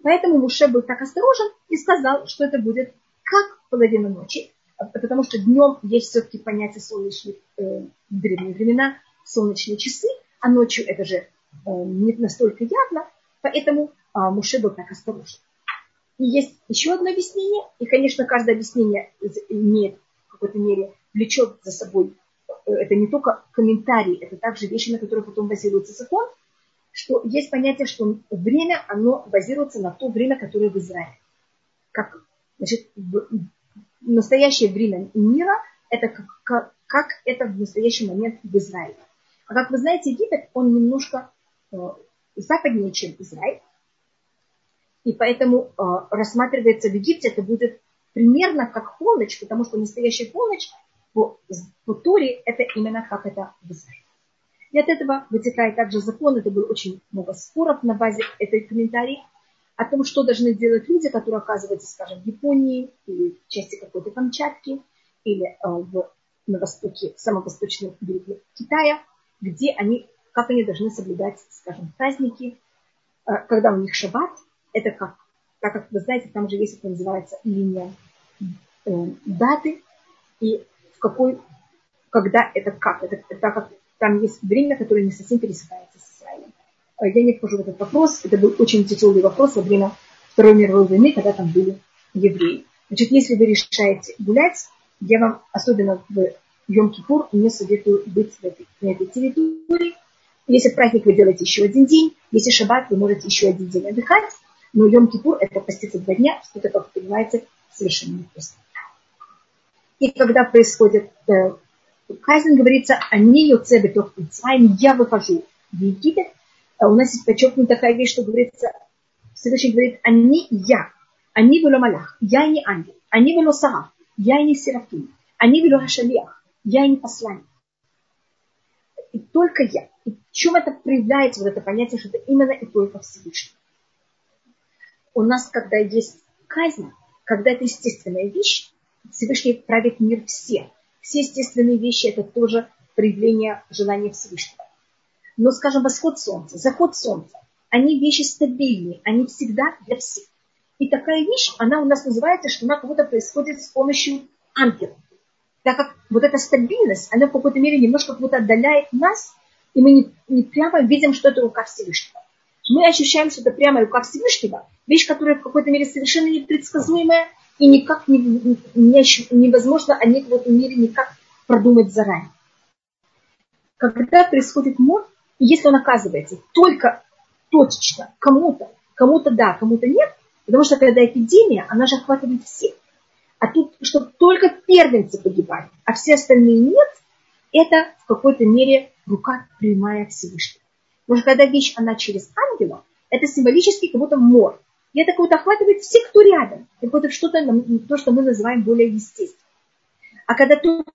Поэтому Муше был так осторожен и сказал, что это будет как половина ночи, потому что днем есть все-таки понятие солнечных, э, древние времена, солнечные часы, а ночью это же э, не настолько явно, поэтому э, Муше был так осторожен. И есть еще одно объяснение, и, конечно, каждое объяснение имеет в какой-то мере, влечет за собой, э, это не только комментарии, это также вещи, на которых потом базируется закон, что есть понятие, что время, оно базируется на то время, которое в Израиле. Как Значит, в настоящее время мира это как, как, как это в настоящий момент в Израиле. А как вы знаете, Египет, он немножко э, западнее, чем Израиль. И поэтому э, рассматривается в Египте, это будет примерно как полночь, потому что настоящая полночь по, по Торе это именно как это в Израиле. И от этого вытекает также закон, это было очень много споров на базе этой комментарии, о том, что должны делать люди, которые оказываются, скажем, в Японии или в части какой-то Камчатки или э, в, на востоке, самом восточном берегу Китая, где они, как они должны соблюдать, скажем, праздники, э, когда у них шаббат, это как, так как вы знаете, там же есть, это называется линия э, даты, и в какой, когда это как, это, так как там есть время, которое не совсем пересекается с Израилем. А я не вхожу в этот вопрос. Это был очень тяжелый вопрос во время Второй мировой войны, когда там были евреи. Значит, если вы решаете гулять, я вам, особенно в Йом-Кипур, не советую быть в этой, на этой территории. Если праздник вы делаете еще один день, если шаббат, вы можете еще один день отдыхать, но Йом-Кипур это поститься два дня, что это, как вы понимаете, совершенно непросто. И когда происходит э, казнь, говорится, они йоцебетов я выхожу в Египет, а у нас есть подчеркнута такая вещь, что говорится, Всевышний говорит, они я, они было малях, я не ангел, они было сара, я не серафим, они было хашалиях, я не посланник. и только я. И в чем это проявляется, вот это понятие, что это именно и только Всевышний. У нас, когда есть казнь, когда это естественная вещь, Всевышний правит мир все. Все естественные вещи – это тоже проявление желания Всевышнего. Но, скажем, восход солнца, заход солнца, они вещи стабильные, они всегда для всех. И такая вещь, она у нас называется, что она как будто происходит с помощью ангелов. Так как вот эта стабильность, она в какой-то мере немножко как будто отдаляет нас, и мы не, не прямо видим, что это рука Всевышнего. Мы ощущаем, что это прямо рука Всевышнего, вещь, которая в какой-то мере совершенно непредсказуемая, и никак не, не, невозможно о ней в этом мире никак продумать заранее. Когда происходит мор, и если он оказывается только точечно кому-то, кому-то да, кому-то нет, потому что когда эпидемия, она же охватывает всех. А тут, что только первенцы погибают, а все остальные нет, это в какой-то мере рука прямая Всевышнего. Потому что когда вещь, она через ангела, это символически как будто мор. И это как будто охватывает всех, кто рядом. Как будто что-то, то, что мы называем более естественным. А когда только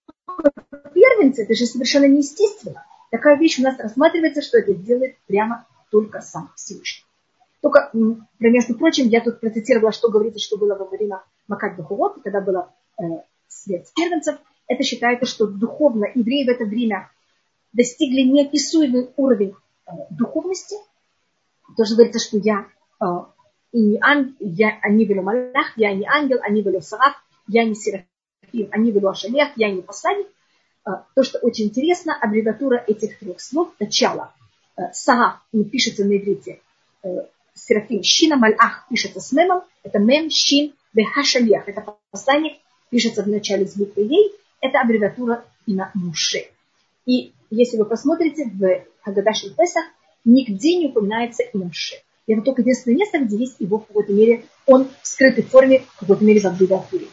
первенцы, это же совершенно неестественно. Такая вещь у нас рассматривается, что это делает прямо только сам Всевышний. Только, между прочим, я тут процитировала, что говорится, что было во время Макат Бахурот, когда было э, свет первенцев. Это считается, что духовно евреи в это время достигли неописуемый уровень э, духовности. Тоже говорится, что я э, и не ангел, я, они были малах, я не ангел, они были сараф, я не серафим, они были ашалех, я не посланник. Э, то, что очень интересно, аббревиатура этих трех слов, начало, э, пишется на иврите, э, Серафим. Шина Мальах пишется с мемом. Это мем, шин, вехашалех. Это посланник, пишется в начале с буквы ей. Это аббревиатура имя Муше. И если вы посмотрите в Хагадаши Песах, нигде не упоминается имя Муше. Это только единственное место, где есть его в какой-то мере, он в скрытой форме, в какой-то мере в аббревиатуре.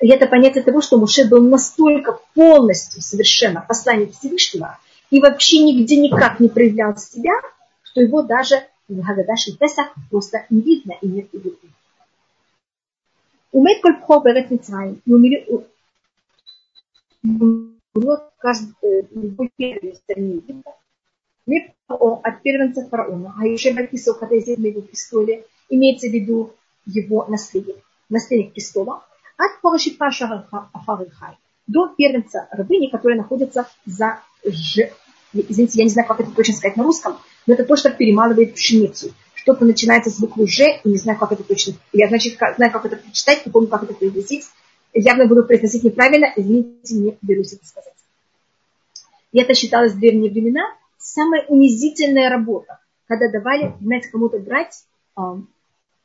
И это понятие того, что Муше был настолько полностью совершенно посланник Всевышнего и вообще нигде никак не проявлял себя, что его даже в Хагадаши Песах просто не видно и нет видно. Умеет коль пхо берет Мицраим, и умрет каждый первый стране Египта, от первенца фараона, а еще написал, когда на его престоле, имеется в виду его наследие, наследник престола, от Парашипа Афарихай до первенца рабыни, которая находится за Ж... Извините, я не знаю, как это точно сказать на русском, но это то, что перемалывает пшеницу. Что-то начинается с буквы Ж, и не знаю, как это точно. Я, значит, знаю, как это прочитать, не помню, как это произносить. Явно буду произносить неправильно, извините, не берусь это сказать. И это считалось в древние времена самая унизительная работа, когда давали, знаете, кому-то брать э,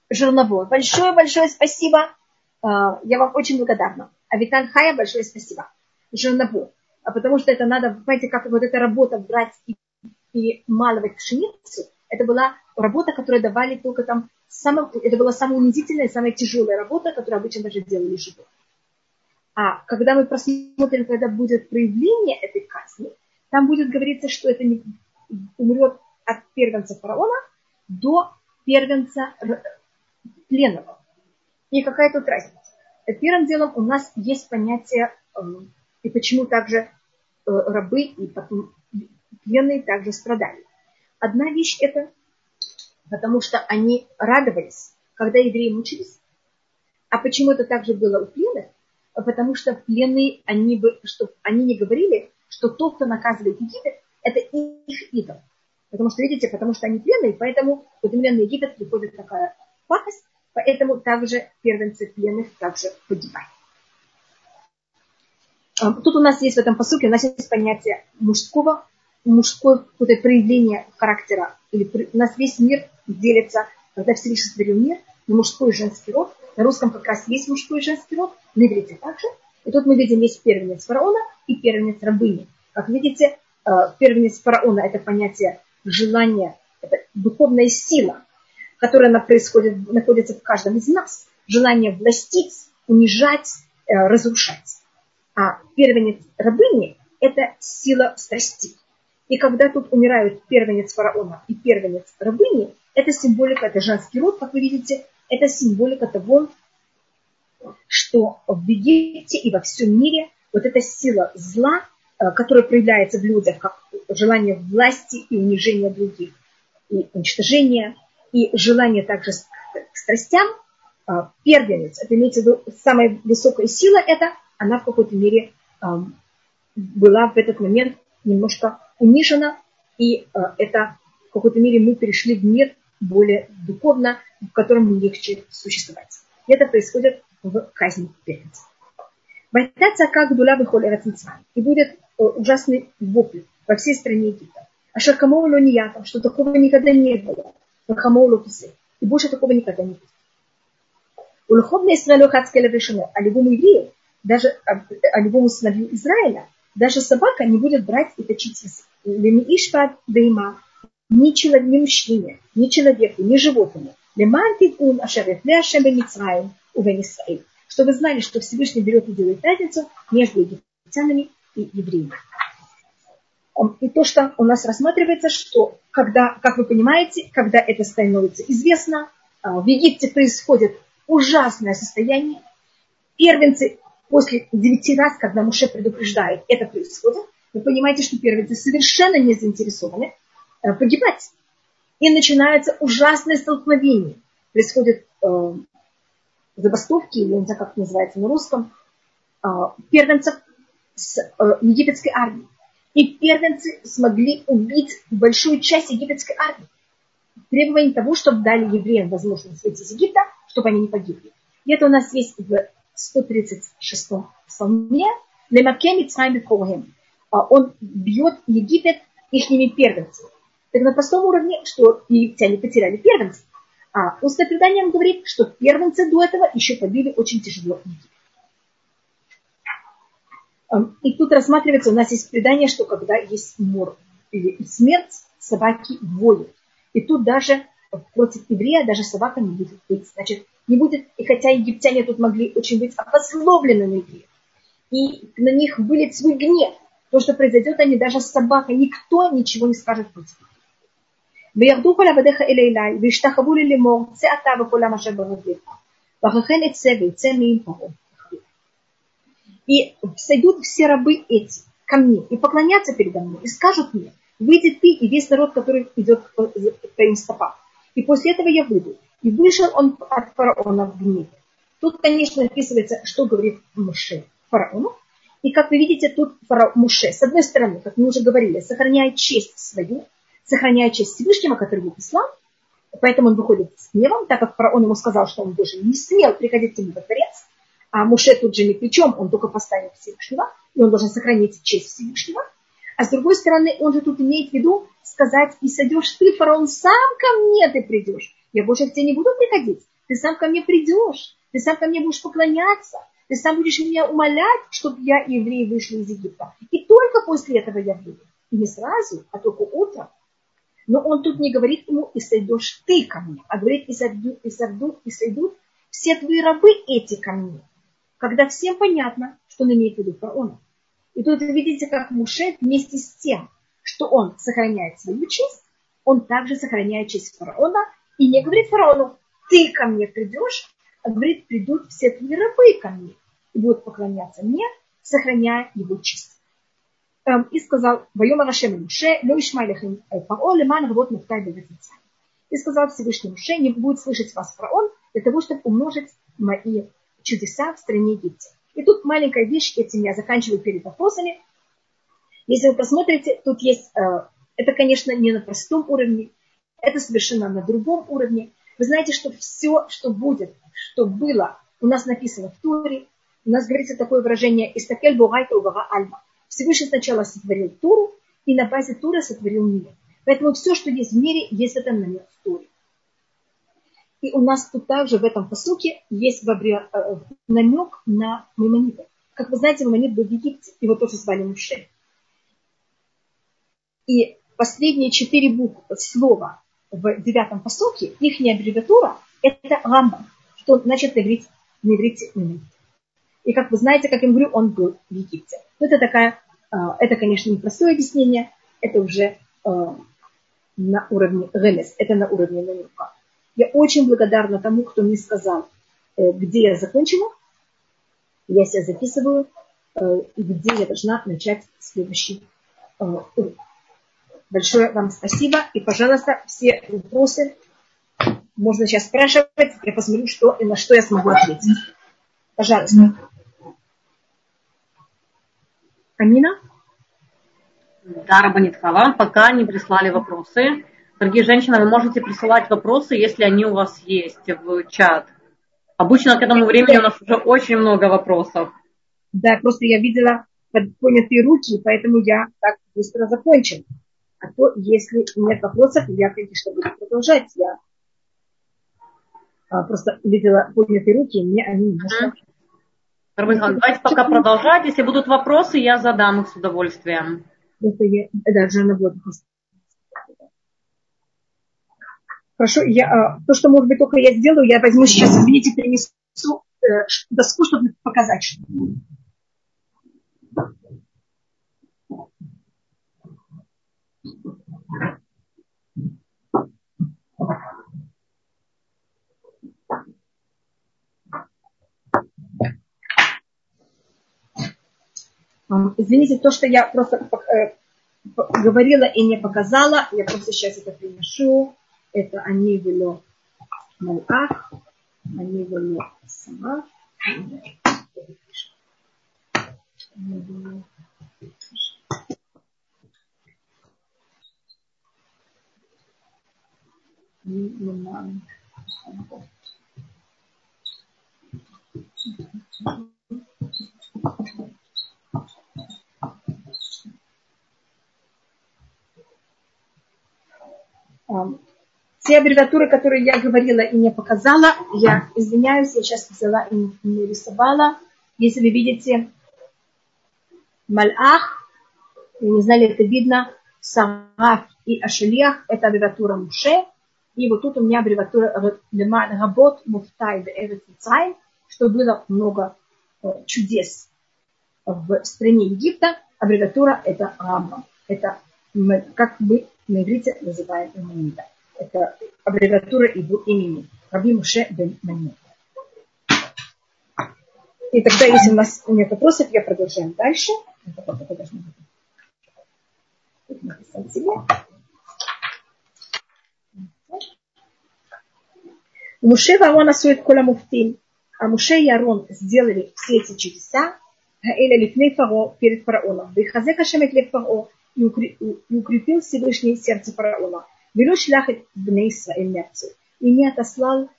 жерновое. Большое-большое спасибо. Э, я вам очень благодарна. А Виталь Хая, большое спасибо. Жерновое. А потому что это надо, понимаете, как вот эта работа брать и перемалывать пшеницу, это была работа, которую давали только там, самым, это была самая унизительная, самая тяжелая работа, которую обычно даже делали животные. А когда мы просмотрим, когда будет проявление этой казни, там будет говориться, что это не умрет от первенца фараона до первенца пленного. И какая тут разница? Первым делом у нас есть понятие, эм, и почему также э, рабы и потом пленные также страдали. Одна вещь это, потому что они радовались, когда евреи мучились. А почему это также было у пленных? Потому что пленные, они, бы, что, они не говорили, что тот, кто наказывает Египет, это их идол. Потому что, видите, потому что они пленные, поэтому в удивленный Египет приходит такая пакость, поэтому также первенцы пленных также погибают. Тут у нас есть в этом посуке, у нас есть понятие мужского мужское какое-то проявление характера, или у нас весь мир делится, когда Всевышний сотворил мир, на мужской и женский род. На русском как раз есть мужской и женский род, на иврите также. И тут мы видим есть первенец фараона и первенец рабыни. Как видите, э, первенец фараона – это понятие желания, это духовная сила, которая происходит, находится в каждом из нас. Желание властить, унижать, э, разрушать. А первенец рабыни – это сила страстей. И когда тут умирают первенец фараона и первенец рабыни, это символика, это женский род, как вы видите, это символика того, что в Египте и во всем мире вот эта сила зла, которое проявляется в людях как желание власти и унижения других, и уничтожения, и желание также к страстям, первенец, это имеется в виду самая высокая сила, это она в какой-то мере была в этот момент немножко унижена, и это в какой-то мере мы перешли в мир более духовно, в котором легче существовать. И это происходит в казни первенца. Вайтаться как дула выходит И будет э, ужасный вопль во всей стране Египта. А шаркамоулу не я, что такого никогда не было. Хамоулу кисы. И больше такого никогда не будет. У Луховна Исраилю Хацкеля решено, а любому еврею, даже а, а любому сыновью Израиля, даже собака не будет брать и точить Ишпад Дейма, ни, человек, ни мужчине, ни человеку, ни животному. Леман тикун ашерет ляшем бемицраим увен Исраиль. Чтобы знали, что Всевышний берет и делает разницу между египтянами и евреями. И то, что у нас рассматривается, что когда, как вы понимаете, когда это становится известно, а, в Египте происходит ужасное состояние. Первенцы после девяти раз, когда Муше предупреждает, это происходит, вы понимаете, что первенцы совершенно не заинтересованы Э, погибать. И начинается ужасное столкновение. Происходят э, забастовки, или не знаю, как это называется на русском, э, первенцев с э, египетской армией. И первенцы смогли убить большую часть египетской армии. Требование того, чтобы дали евреям возможность выйти из Египта, чтобы они не погибли. И это у нас есть в 136 псалме. Цайми Он бьет Египет ихними первенцами. Так на простом уровне, что египтяне потеряли первенцев. А устное предание нам говорит, что первенцы до этого еще побили очень тяжело Египет. И тут рассматривается, у нас есть предание, что когда есть мор или смерть, собаки воют. И тут даже против еврея даже собака не будет быть. Значит, не будет, и хотя египтяне тут могли очень быть обословлены на евреев, и на них вылет свой гнев, то, что произойдет, они даже с собакой, никто ничего не скажет против них. וירדו כל עבדיך אל אלי, והשתחוו לי לאמור, צא אתה וכל עם אשר ברגליך. ואחרי כן אצא ויצא מעם פרעה. И сойдут все рабы эти ко мне и поклонятся передо мной, и скажут мне, выйди ты и весь народ, который идет по твоим стопам. И после этого я выйду. И вышел он от фараона в гнев. Тут, конечно, описывается, что говорит Муше фараону. И как вы видите, тут фараон Муше, с одной стороны, как мы уже говорили, сохраняет честь свою, сохраняя честь Всевышнего, который его послал, поэтому он выходит с гневом, так как он ему сказал, что он больше не смел приходить к нему во дворец, а Муше тут же ни при он только поставил Всевышнего, и он должен сохранить честь Всевышнего. А с другой стороны, он же тут имеет в виду сказать, и сойдешь ты, фараон, сам ко мне ты придешь. Я больше к тебе не буду приходить. Ты сам ко мне придешь. Ты сам ко мне будешь поклоняться. Ты сам будешь меня умолять, чтобы я евреи вышли из Египта. И только после этого я выйду. И не сразу, а только утром. Но он тут не говорит ему, и сойдешь ты ко мне, а говорит, и сойдут, и сойдут, и сойдут все твои рабы эти ко мне. Когда всем понятно, что он имеет в виду фараона. И тут вы видите, как Муше вместе с тем, что он сохраняет свою честь, он также сохраняет честь фараона и не говорит фараону, ты ко мне придешь, а говорит, придут все твои рабы ко мне и будут поклоняться мне, сохраняя его честь и сказал, Вайома Рашем Муше, Ло Ишмайлехим Паро, Леман Рвот Мухтай. И сказал Всевышний Муше, не будет слышать вас фараон, для того, чтобы умножить мои чудеса в стране Египте. И тут маленькая вещь, этим я заканчиваю перед вопросами. Если вы посмотрите, тут есть, это, конечно, не на простом уровне, это совершенно на другом уровне. Вы знаете, что все, что будет, что было, у нас написано в Туре, у нас говорится такое выражение «Истакель бугайта убага альма». Всевышний сначала сотворил Туру, и на базе Туры сотворил мир. Поэтому все, что есть в мире, есть это намек в Туре. И у нас тут также в этом посуке есть э, намек на Маймонида. Как вы знаете, Маймонид был в Египте, его тоже звали Муше. И последние четыре буквы слова в девятом посуке, их аббревиатура, это Рамбам, что значит на иврите, на иврите Маймонид. И как вы знаете, как я говорю, он был в Египте. Но это такая, а, это, конечно, не простое объяснение, это уже а, на уровне ремес, это на уровне намека. Я очень благодарна тому, кто мне сказал, э, где я закончила. Я себя записываю. где я должна начать следующий урок. Большое вам спасибо. И, пожалуйста, все вопросы можно сейчас спрашивать. Я посмотрю, что и на что я смогу ответить. Пожалуйста. Амина? Да, Рабанитха, вам пока не прислали вопросы. Дорогие женщины, вы можете присылать вопросы, если они у вас есть в чат. Обычно к этому времени у нас уже очень много вопросов. Да, просто я видела поднятые руки, поэтому я так быстро закончила. А то, если нет вопросов, я, конечно, буду продолжать. Я а, просто видела поднятые руки, мне они немножко... Давайте пока продолжать. Если будут вопросы, я задам их с удовольствием. Просто я, да, Жанна вот Хорошо, я, а, то, что, может быть, только я сделаю, я возьму сейчас, извините, принесу э, доску, чтобы показать. Извините, то, что я просто э, говорила и не показала, я просто сейчас это приношу. Это они было Малах, они было сама. Те аббревиатуры, которые я говорила и не показала, я извиняюсь, я сейчас взяла и не рисовала. Если вы видите Малах, не знали, это видно, Сараф и Ашелиах, это аббревиатура Муше. И вот тут у меня аббревиатура Леман Габот Муфтай Беэрет что было много э, чудес в стране Египта. Аббревиатура это Рамбам. Это как мы на иврите называем Именида. Это аббревиатура его имени. Раби Муше бен Мани. И тогда, если у нас нет вопросов, я продолжаю дальше. Себе. Муше Варон асует кола муфтин. А Муше и Арон сделали все эти чудеса. Хаэля лифней фаро перед фараоном. Вихазе кашемет лев фаро и укрепил Всевышний сердце фараона. Велю шляхет бней Исраэль мяцу. И не отослал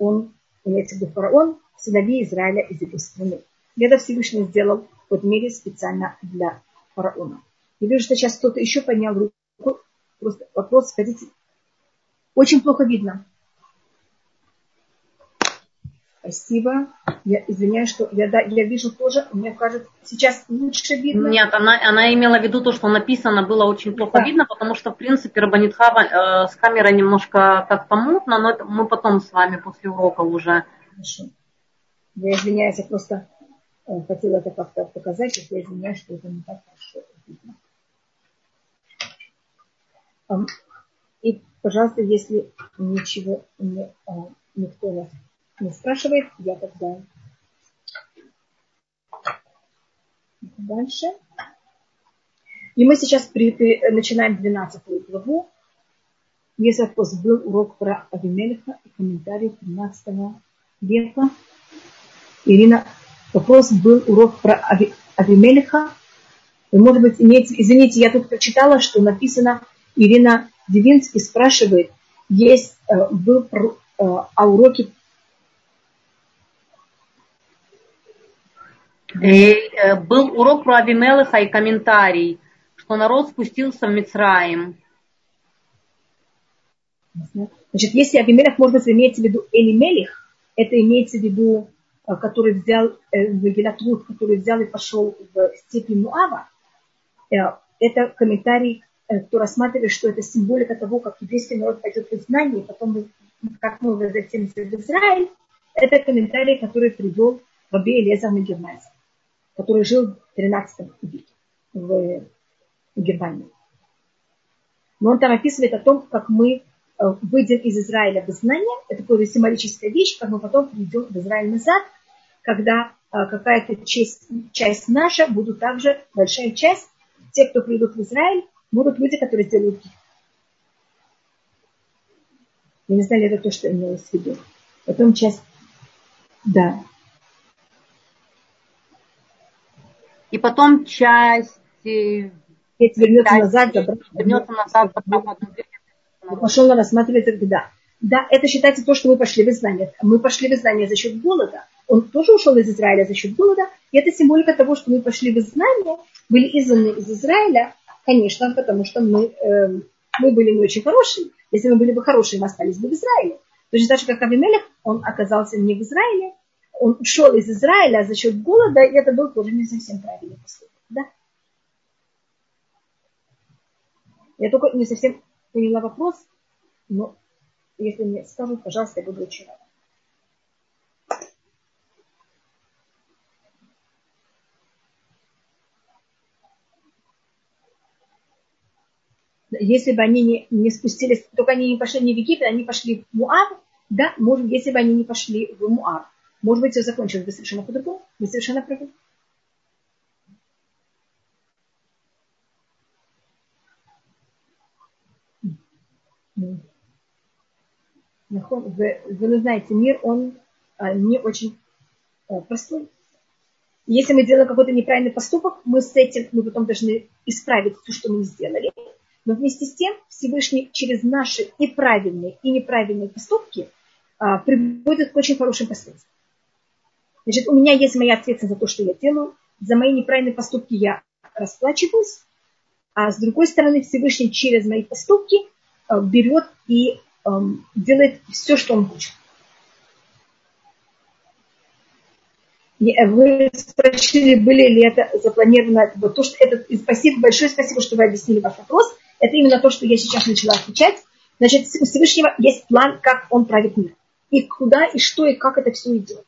он, имеется в виду фараон, сыновей Израиля из этой страны. Это Всевышний сделал в мире специально для фараона. Я вижу, что сейчас кто-то еще поднял руку. Просто вопрос, скажите, очень плохо видно. Спасибо. Я извиняюсь, что я, да, я вижу тоже, мне кажется, сейчас лучше видно. Нет, она, она имела в виду то, что написано было очень плохо да. видно, потому что, в принципе, Рабанитхава э, с камерой немножко как помутно, но это мы потом с вами после урока уже. Хорошо. Я извиняюсь, я просто э, хотела это как-то показать, я извиняюсь, что это не так хорошо видно. И, пожалуйста, если ничего не, uh, никто не не спрашивает, я тогда дальше. И мы сейчас при, при, начинаем 12 главу. Если вопрос был урок про Авимелиха и комментарий 13 века. Ирина, вопрос был урок про Ави, Авимелиха. Вы, может быть, имеете, извините, я тут прочитала, что написано, Ирина Девинский спрашивает, есть, э, был э, о уроке Э, был урок про Авимелеха и комментарий, что народ спустился в Мицраим. Значит, если Авимелех, может быть, имеется в виду Элимелих, это имеется в виду, э, который взял, Вагилатруд, э, который взял и пошел в степи Муава, это комментарий, кто рассматривает, что это символика того, как еврейский народ пойдет в изгнание, и потом, как мы возвратимся в Израиль, это комментарий, который привел Раби Элезар Мегермайзер который жил в 13 веке в Германии. Но он там описывает о том, как мы э, выйдем из Израиля в изгнание. Это такая символическая вещь, как мы потом придем в Израиль назад. когда а, какая-то часть, часть наша будут также, большая часть, те, кто придут в Израиль, будут люди, которые сделают. Я не знаю, это то, что имелось в виду. Потом часть, да. И потом часть э, вернется назад, вернется назад. Пошел на рассматривать это, да. Да, это считается то, что мы пошли в изгнание. Мы пошли в изгнание за счет голода. Он тоже ушел из Израиля за счет голода. И это символика того, что мы пошли в изгнание, были изгнаны из Израиля, конечно, потому что мы, э, мы были не очень хорошие. Если мы были бы хорошие, мы остались бы в Израиле. Точно так же, как Авимелех, он оказался не в Израиле, он ушел из Израиля за счет голода, и это был тоже не совсем правильный поступок. Да? Я только не совсем поняла вопрос, но если мне скажут, пожалуйста, я буду очень рада. Если бы они не, не спустились, только они не пошли не в Египет, они пошли в Муав, да, может, если бы они не пошли в Муав, может быть, все закончилось бы совершенно по-другому, вы совершенно правы. Вы, вы знаете, мир, он а, не очень а, простой. Если мы делаем какой-то неправильный поступок, мы с этим, мы потом должны исправить все, что мы сделали. Но вместе с тем Всевышний через наши и правильные, и неправильные поступки а, приводит к очень хорошим последствиям. Значит, у меня есть моя ответственность за то, что я делаю. За мои неправильные поступки я расплачиваюсь. А с другой стороны, Всевышний через мои поступки а, берет и эм, делает все, что он хочет. Э, вы спросили, были ли это запланировано, вот то, что это, спасибо, большое спасибо, что вы объяснили ваш вопрос. Это именно то, что я сейчас начала отвечать. Значит, у Всевышнего есть план, как он правит мир. И куда, и что, и как это все идет.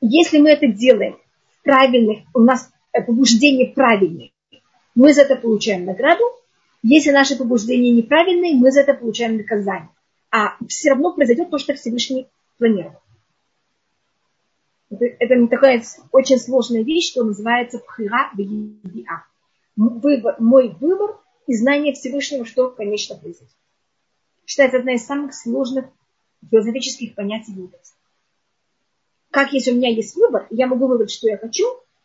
Если мы это делаем правильно, у нас побуждение правильное, мы за это получаем награду. Если наши побуждения неправильные, мы за это получаем наказание а все равно произойдет то, что Всевышний планировал. Это, это такая очень сложная вещь, что называется пхира бегидиа. Выбор, мой выбор и знание Всевышнего, что конечно произойдет. Считается одна из самых сложных философических понятий в иудаизме. Как если у меня есть выбор, я могу выбрать, что я хочу,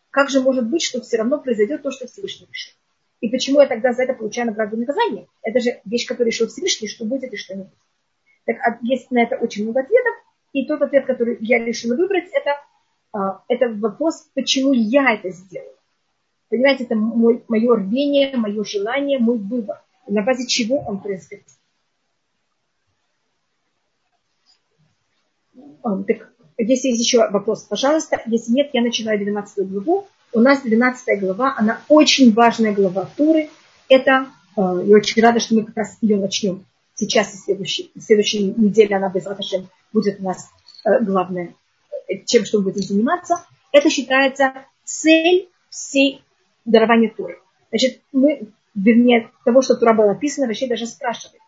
как же может быть, что все равно произойдет то, что Всевышний решил? И почему я тогда за это получаю награду наказание? Это же вещь, которую решил Всевышний, что будет и что не будет. Так а, есть на это очень много ответов. И тот ответ, который я решила выбрать, это, а, это вопрос, почему я это сделала. Понимаете, это мой, мое рвение, мое желание, мой выбор. На базе чего он происходит. Так, если есть еще вопрос, пожалуйста. Если нет, я начинаю 12 главу. У нас 12 глава, она очень важная глава Туры. Это, а, я очень рада, что мы как раз ее начнем сейчас и следующей, следующей неделе она без будет у нас э, главное, чем что мы будем заниматься. Это считается цель всей дарования Туры. Значит, мы, вернее, того, что Тура была написана, вообще даже спрашивали.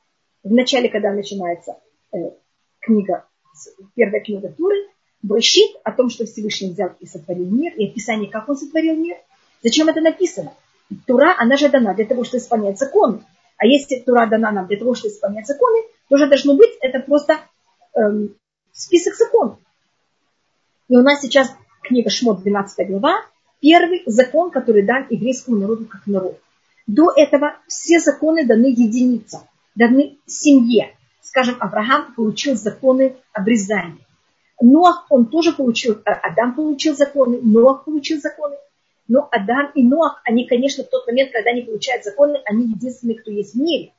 В начале, когда начинается э, книга, первая книга Туры, Бращит о том, что Всевышний взял и сотворил мир, и описание, как он сотворил мир. Зачем это написано? Тура, она же дана для того, чтобы исполнять законы. А если Тура дана нам для того, чтобы исполнять законы, то уже должно быть это просто эм, список законов. И у нас сейчас книга Шмот, 12 глава, первый закон, который дан еврейскому народу как народ. До этого все законы даны единицам, даны семье. Скажем, Авраам получил законы обрезания. Ноах, он тоже получил, э, Адам получил законы, Ноах получил законы. Но Адам и Ноах, они, конечно, в тот момент, когда они получают законы, они единственные, кто есть в мире.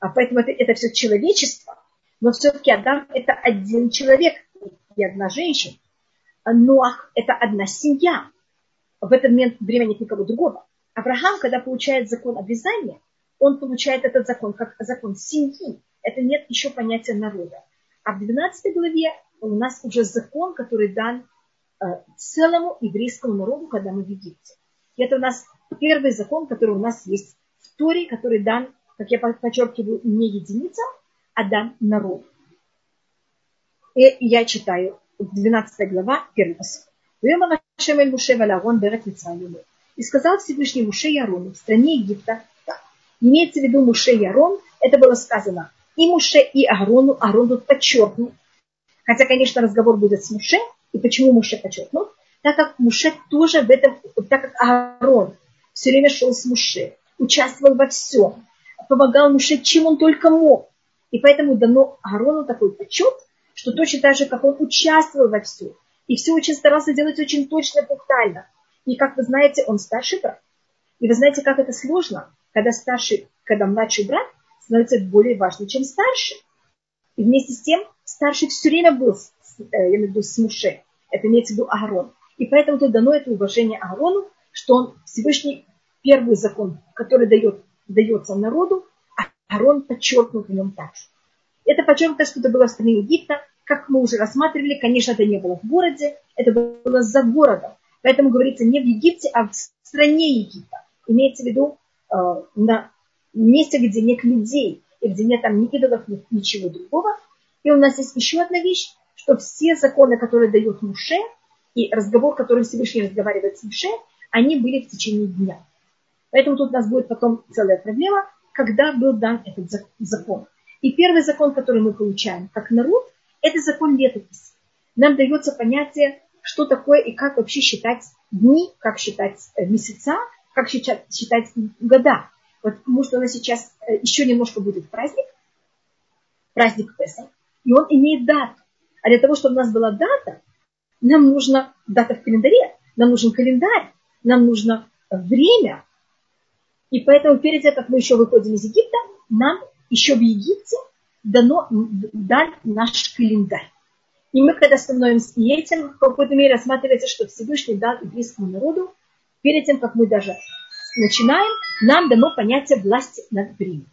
А поэтому это, это все человечество. Но все-таки Адам это один человек и одна женщина. А Ноах это одна семья. В этот момент время нет никого другого. Авраам, когда получает закон обрезания, он получает этот закон как закон семьи. Это нет еще понятия народа. А в 12 главе у нас уже закон, который дан Э, целому еврейскому народу, когда мы в Египте. И это у нас первый закон, который у нас есть в Торе, который дан, как я подчеркиваю, не единицам, а дан народу. И я читаю 12 глава, первый посыл. И сказал Всевышний Муше и Арону в стране Египта так. Имеется в виду Муше и Арон, это было сказано и Муше, и Арону. Арон тут подчеркнут. Хотя, конечно, разговор будет с Муше. И почему Муше подчеркнут? Так как Муше тоже в этом, так как Аарон все время шел с Муше, участвовал во всем, помогал Муше, чем он только мог. И поэтому дано Аарону такой почет, что точно так же, как он участвовал во всем. И все очень старался делать очень точно, пунктуально. И, как вы знаете, он старший брат. И вы знаете, как это сложно, когда старший, когда младший брат становится более важным, чем старший. И вместе с тем старший все время был, э, я имею в виду, с Муше. Это имеется в виду Аарон. И поэтому тут дано это уважение Аарону, что он Всевышний первый закон, который дает, дается народу, а Аарон подчеркнут в нем также. Это подчеркнуто, что это было в стране Египта, как мы уже рассматривали, конечно, это не было в городе, это было за городом. Поэтому говорится не в Египте, а в стране Египта. Имеется в виду э, на месте, где нет людей, и где нет там ни идолов, ни ничего другого. И у нас есть еще одна вещь, что все законы, которые дает Муше, и разговор, который Всевышний разговаривает с Муше, они были в течение дня. Поэтому тут у нас будет потом целая проблема, когда был дан этот закон. И первый закон, который мы получаем как народ, это закон летописи. Нам дается понятие, что такое и как вообще считать дни, как считать э, месяца, как считать, считать года. Потому что у нас сейчас э, еще немножко будет праздник, праздник Песа, и он имеет дату. А для того, чтобы у нас была дата, нам нужна дата в календаре, нам нужен календарь, нам нужно время. И поэтому перед тем, как мы еще выходим из Египта, нам еще в Египте дано, дан наш календарь. И мы, когда становимся этим, в какой-то мере рассматривается, что Всевышний дал еврейскому народу, перед тем, как мы даже начинаем, нам дано понятие власти над временем.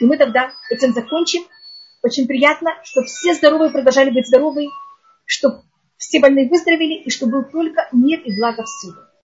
И мы тогда этим закончим. Очень приятно, что все здоровые продолжали быть здоровы, что все больные выздоровели, и что был только мир и благо всюду.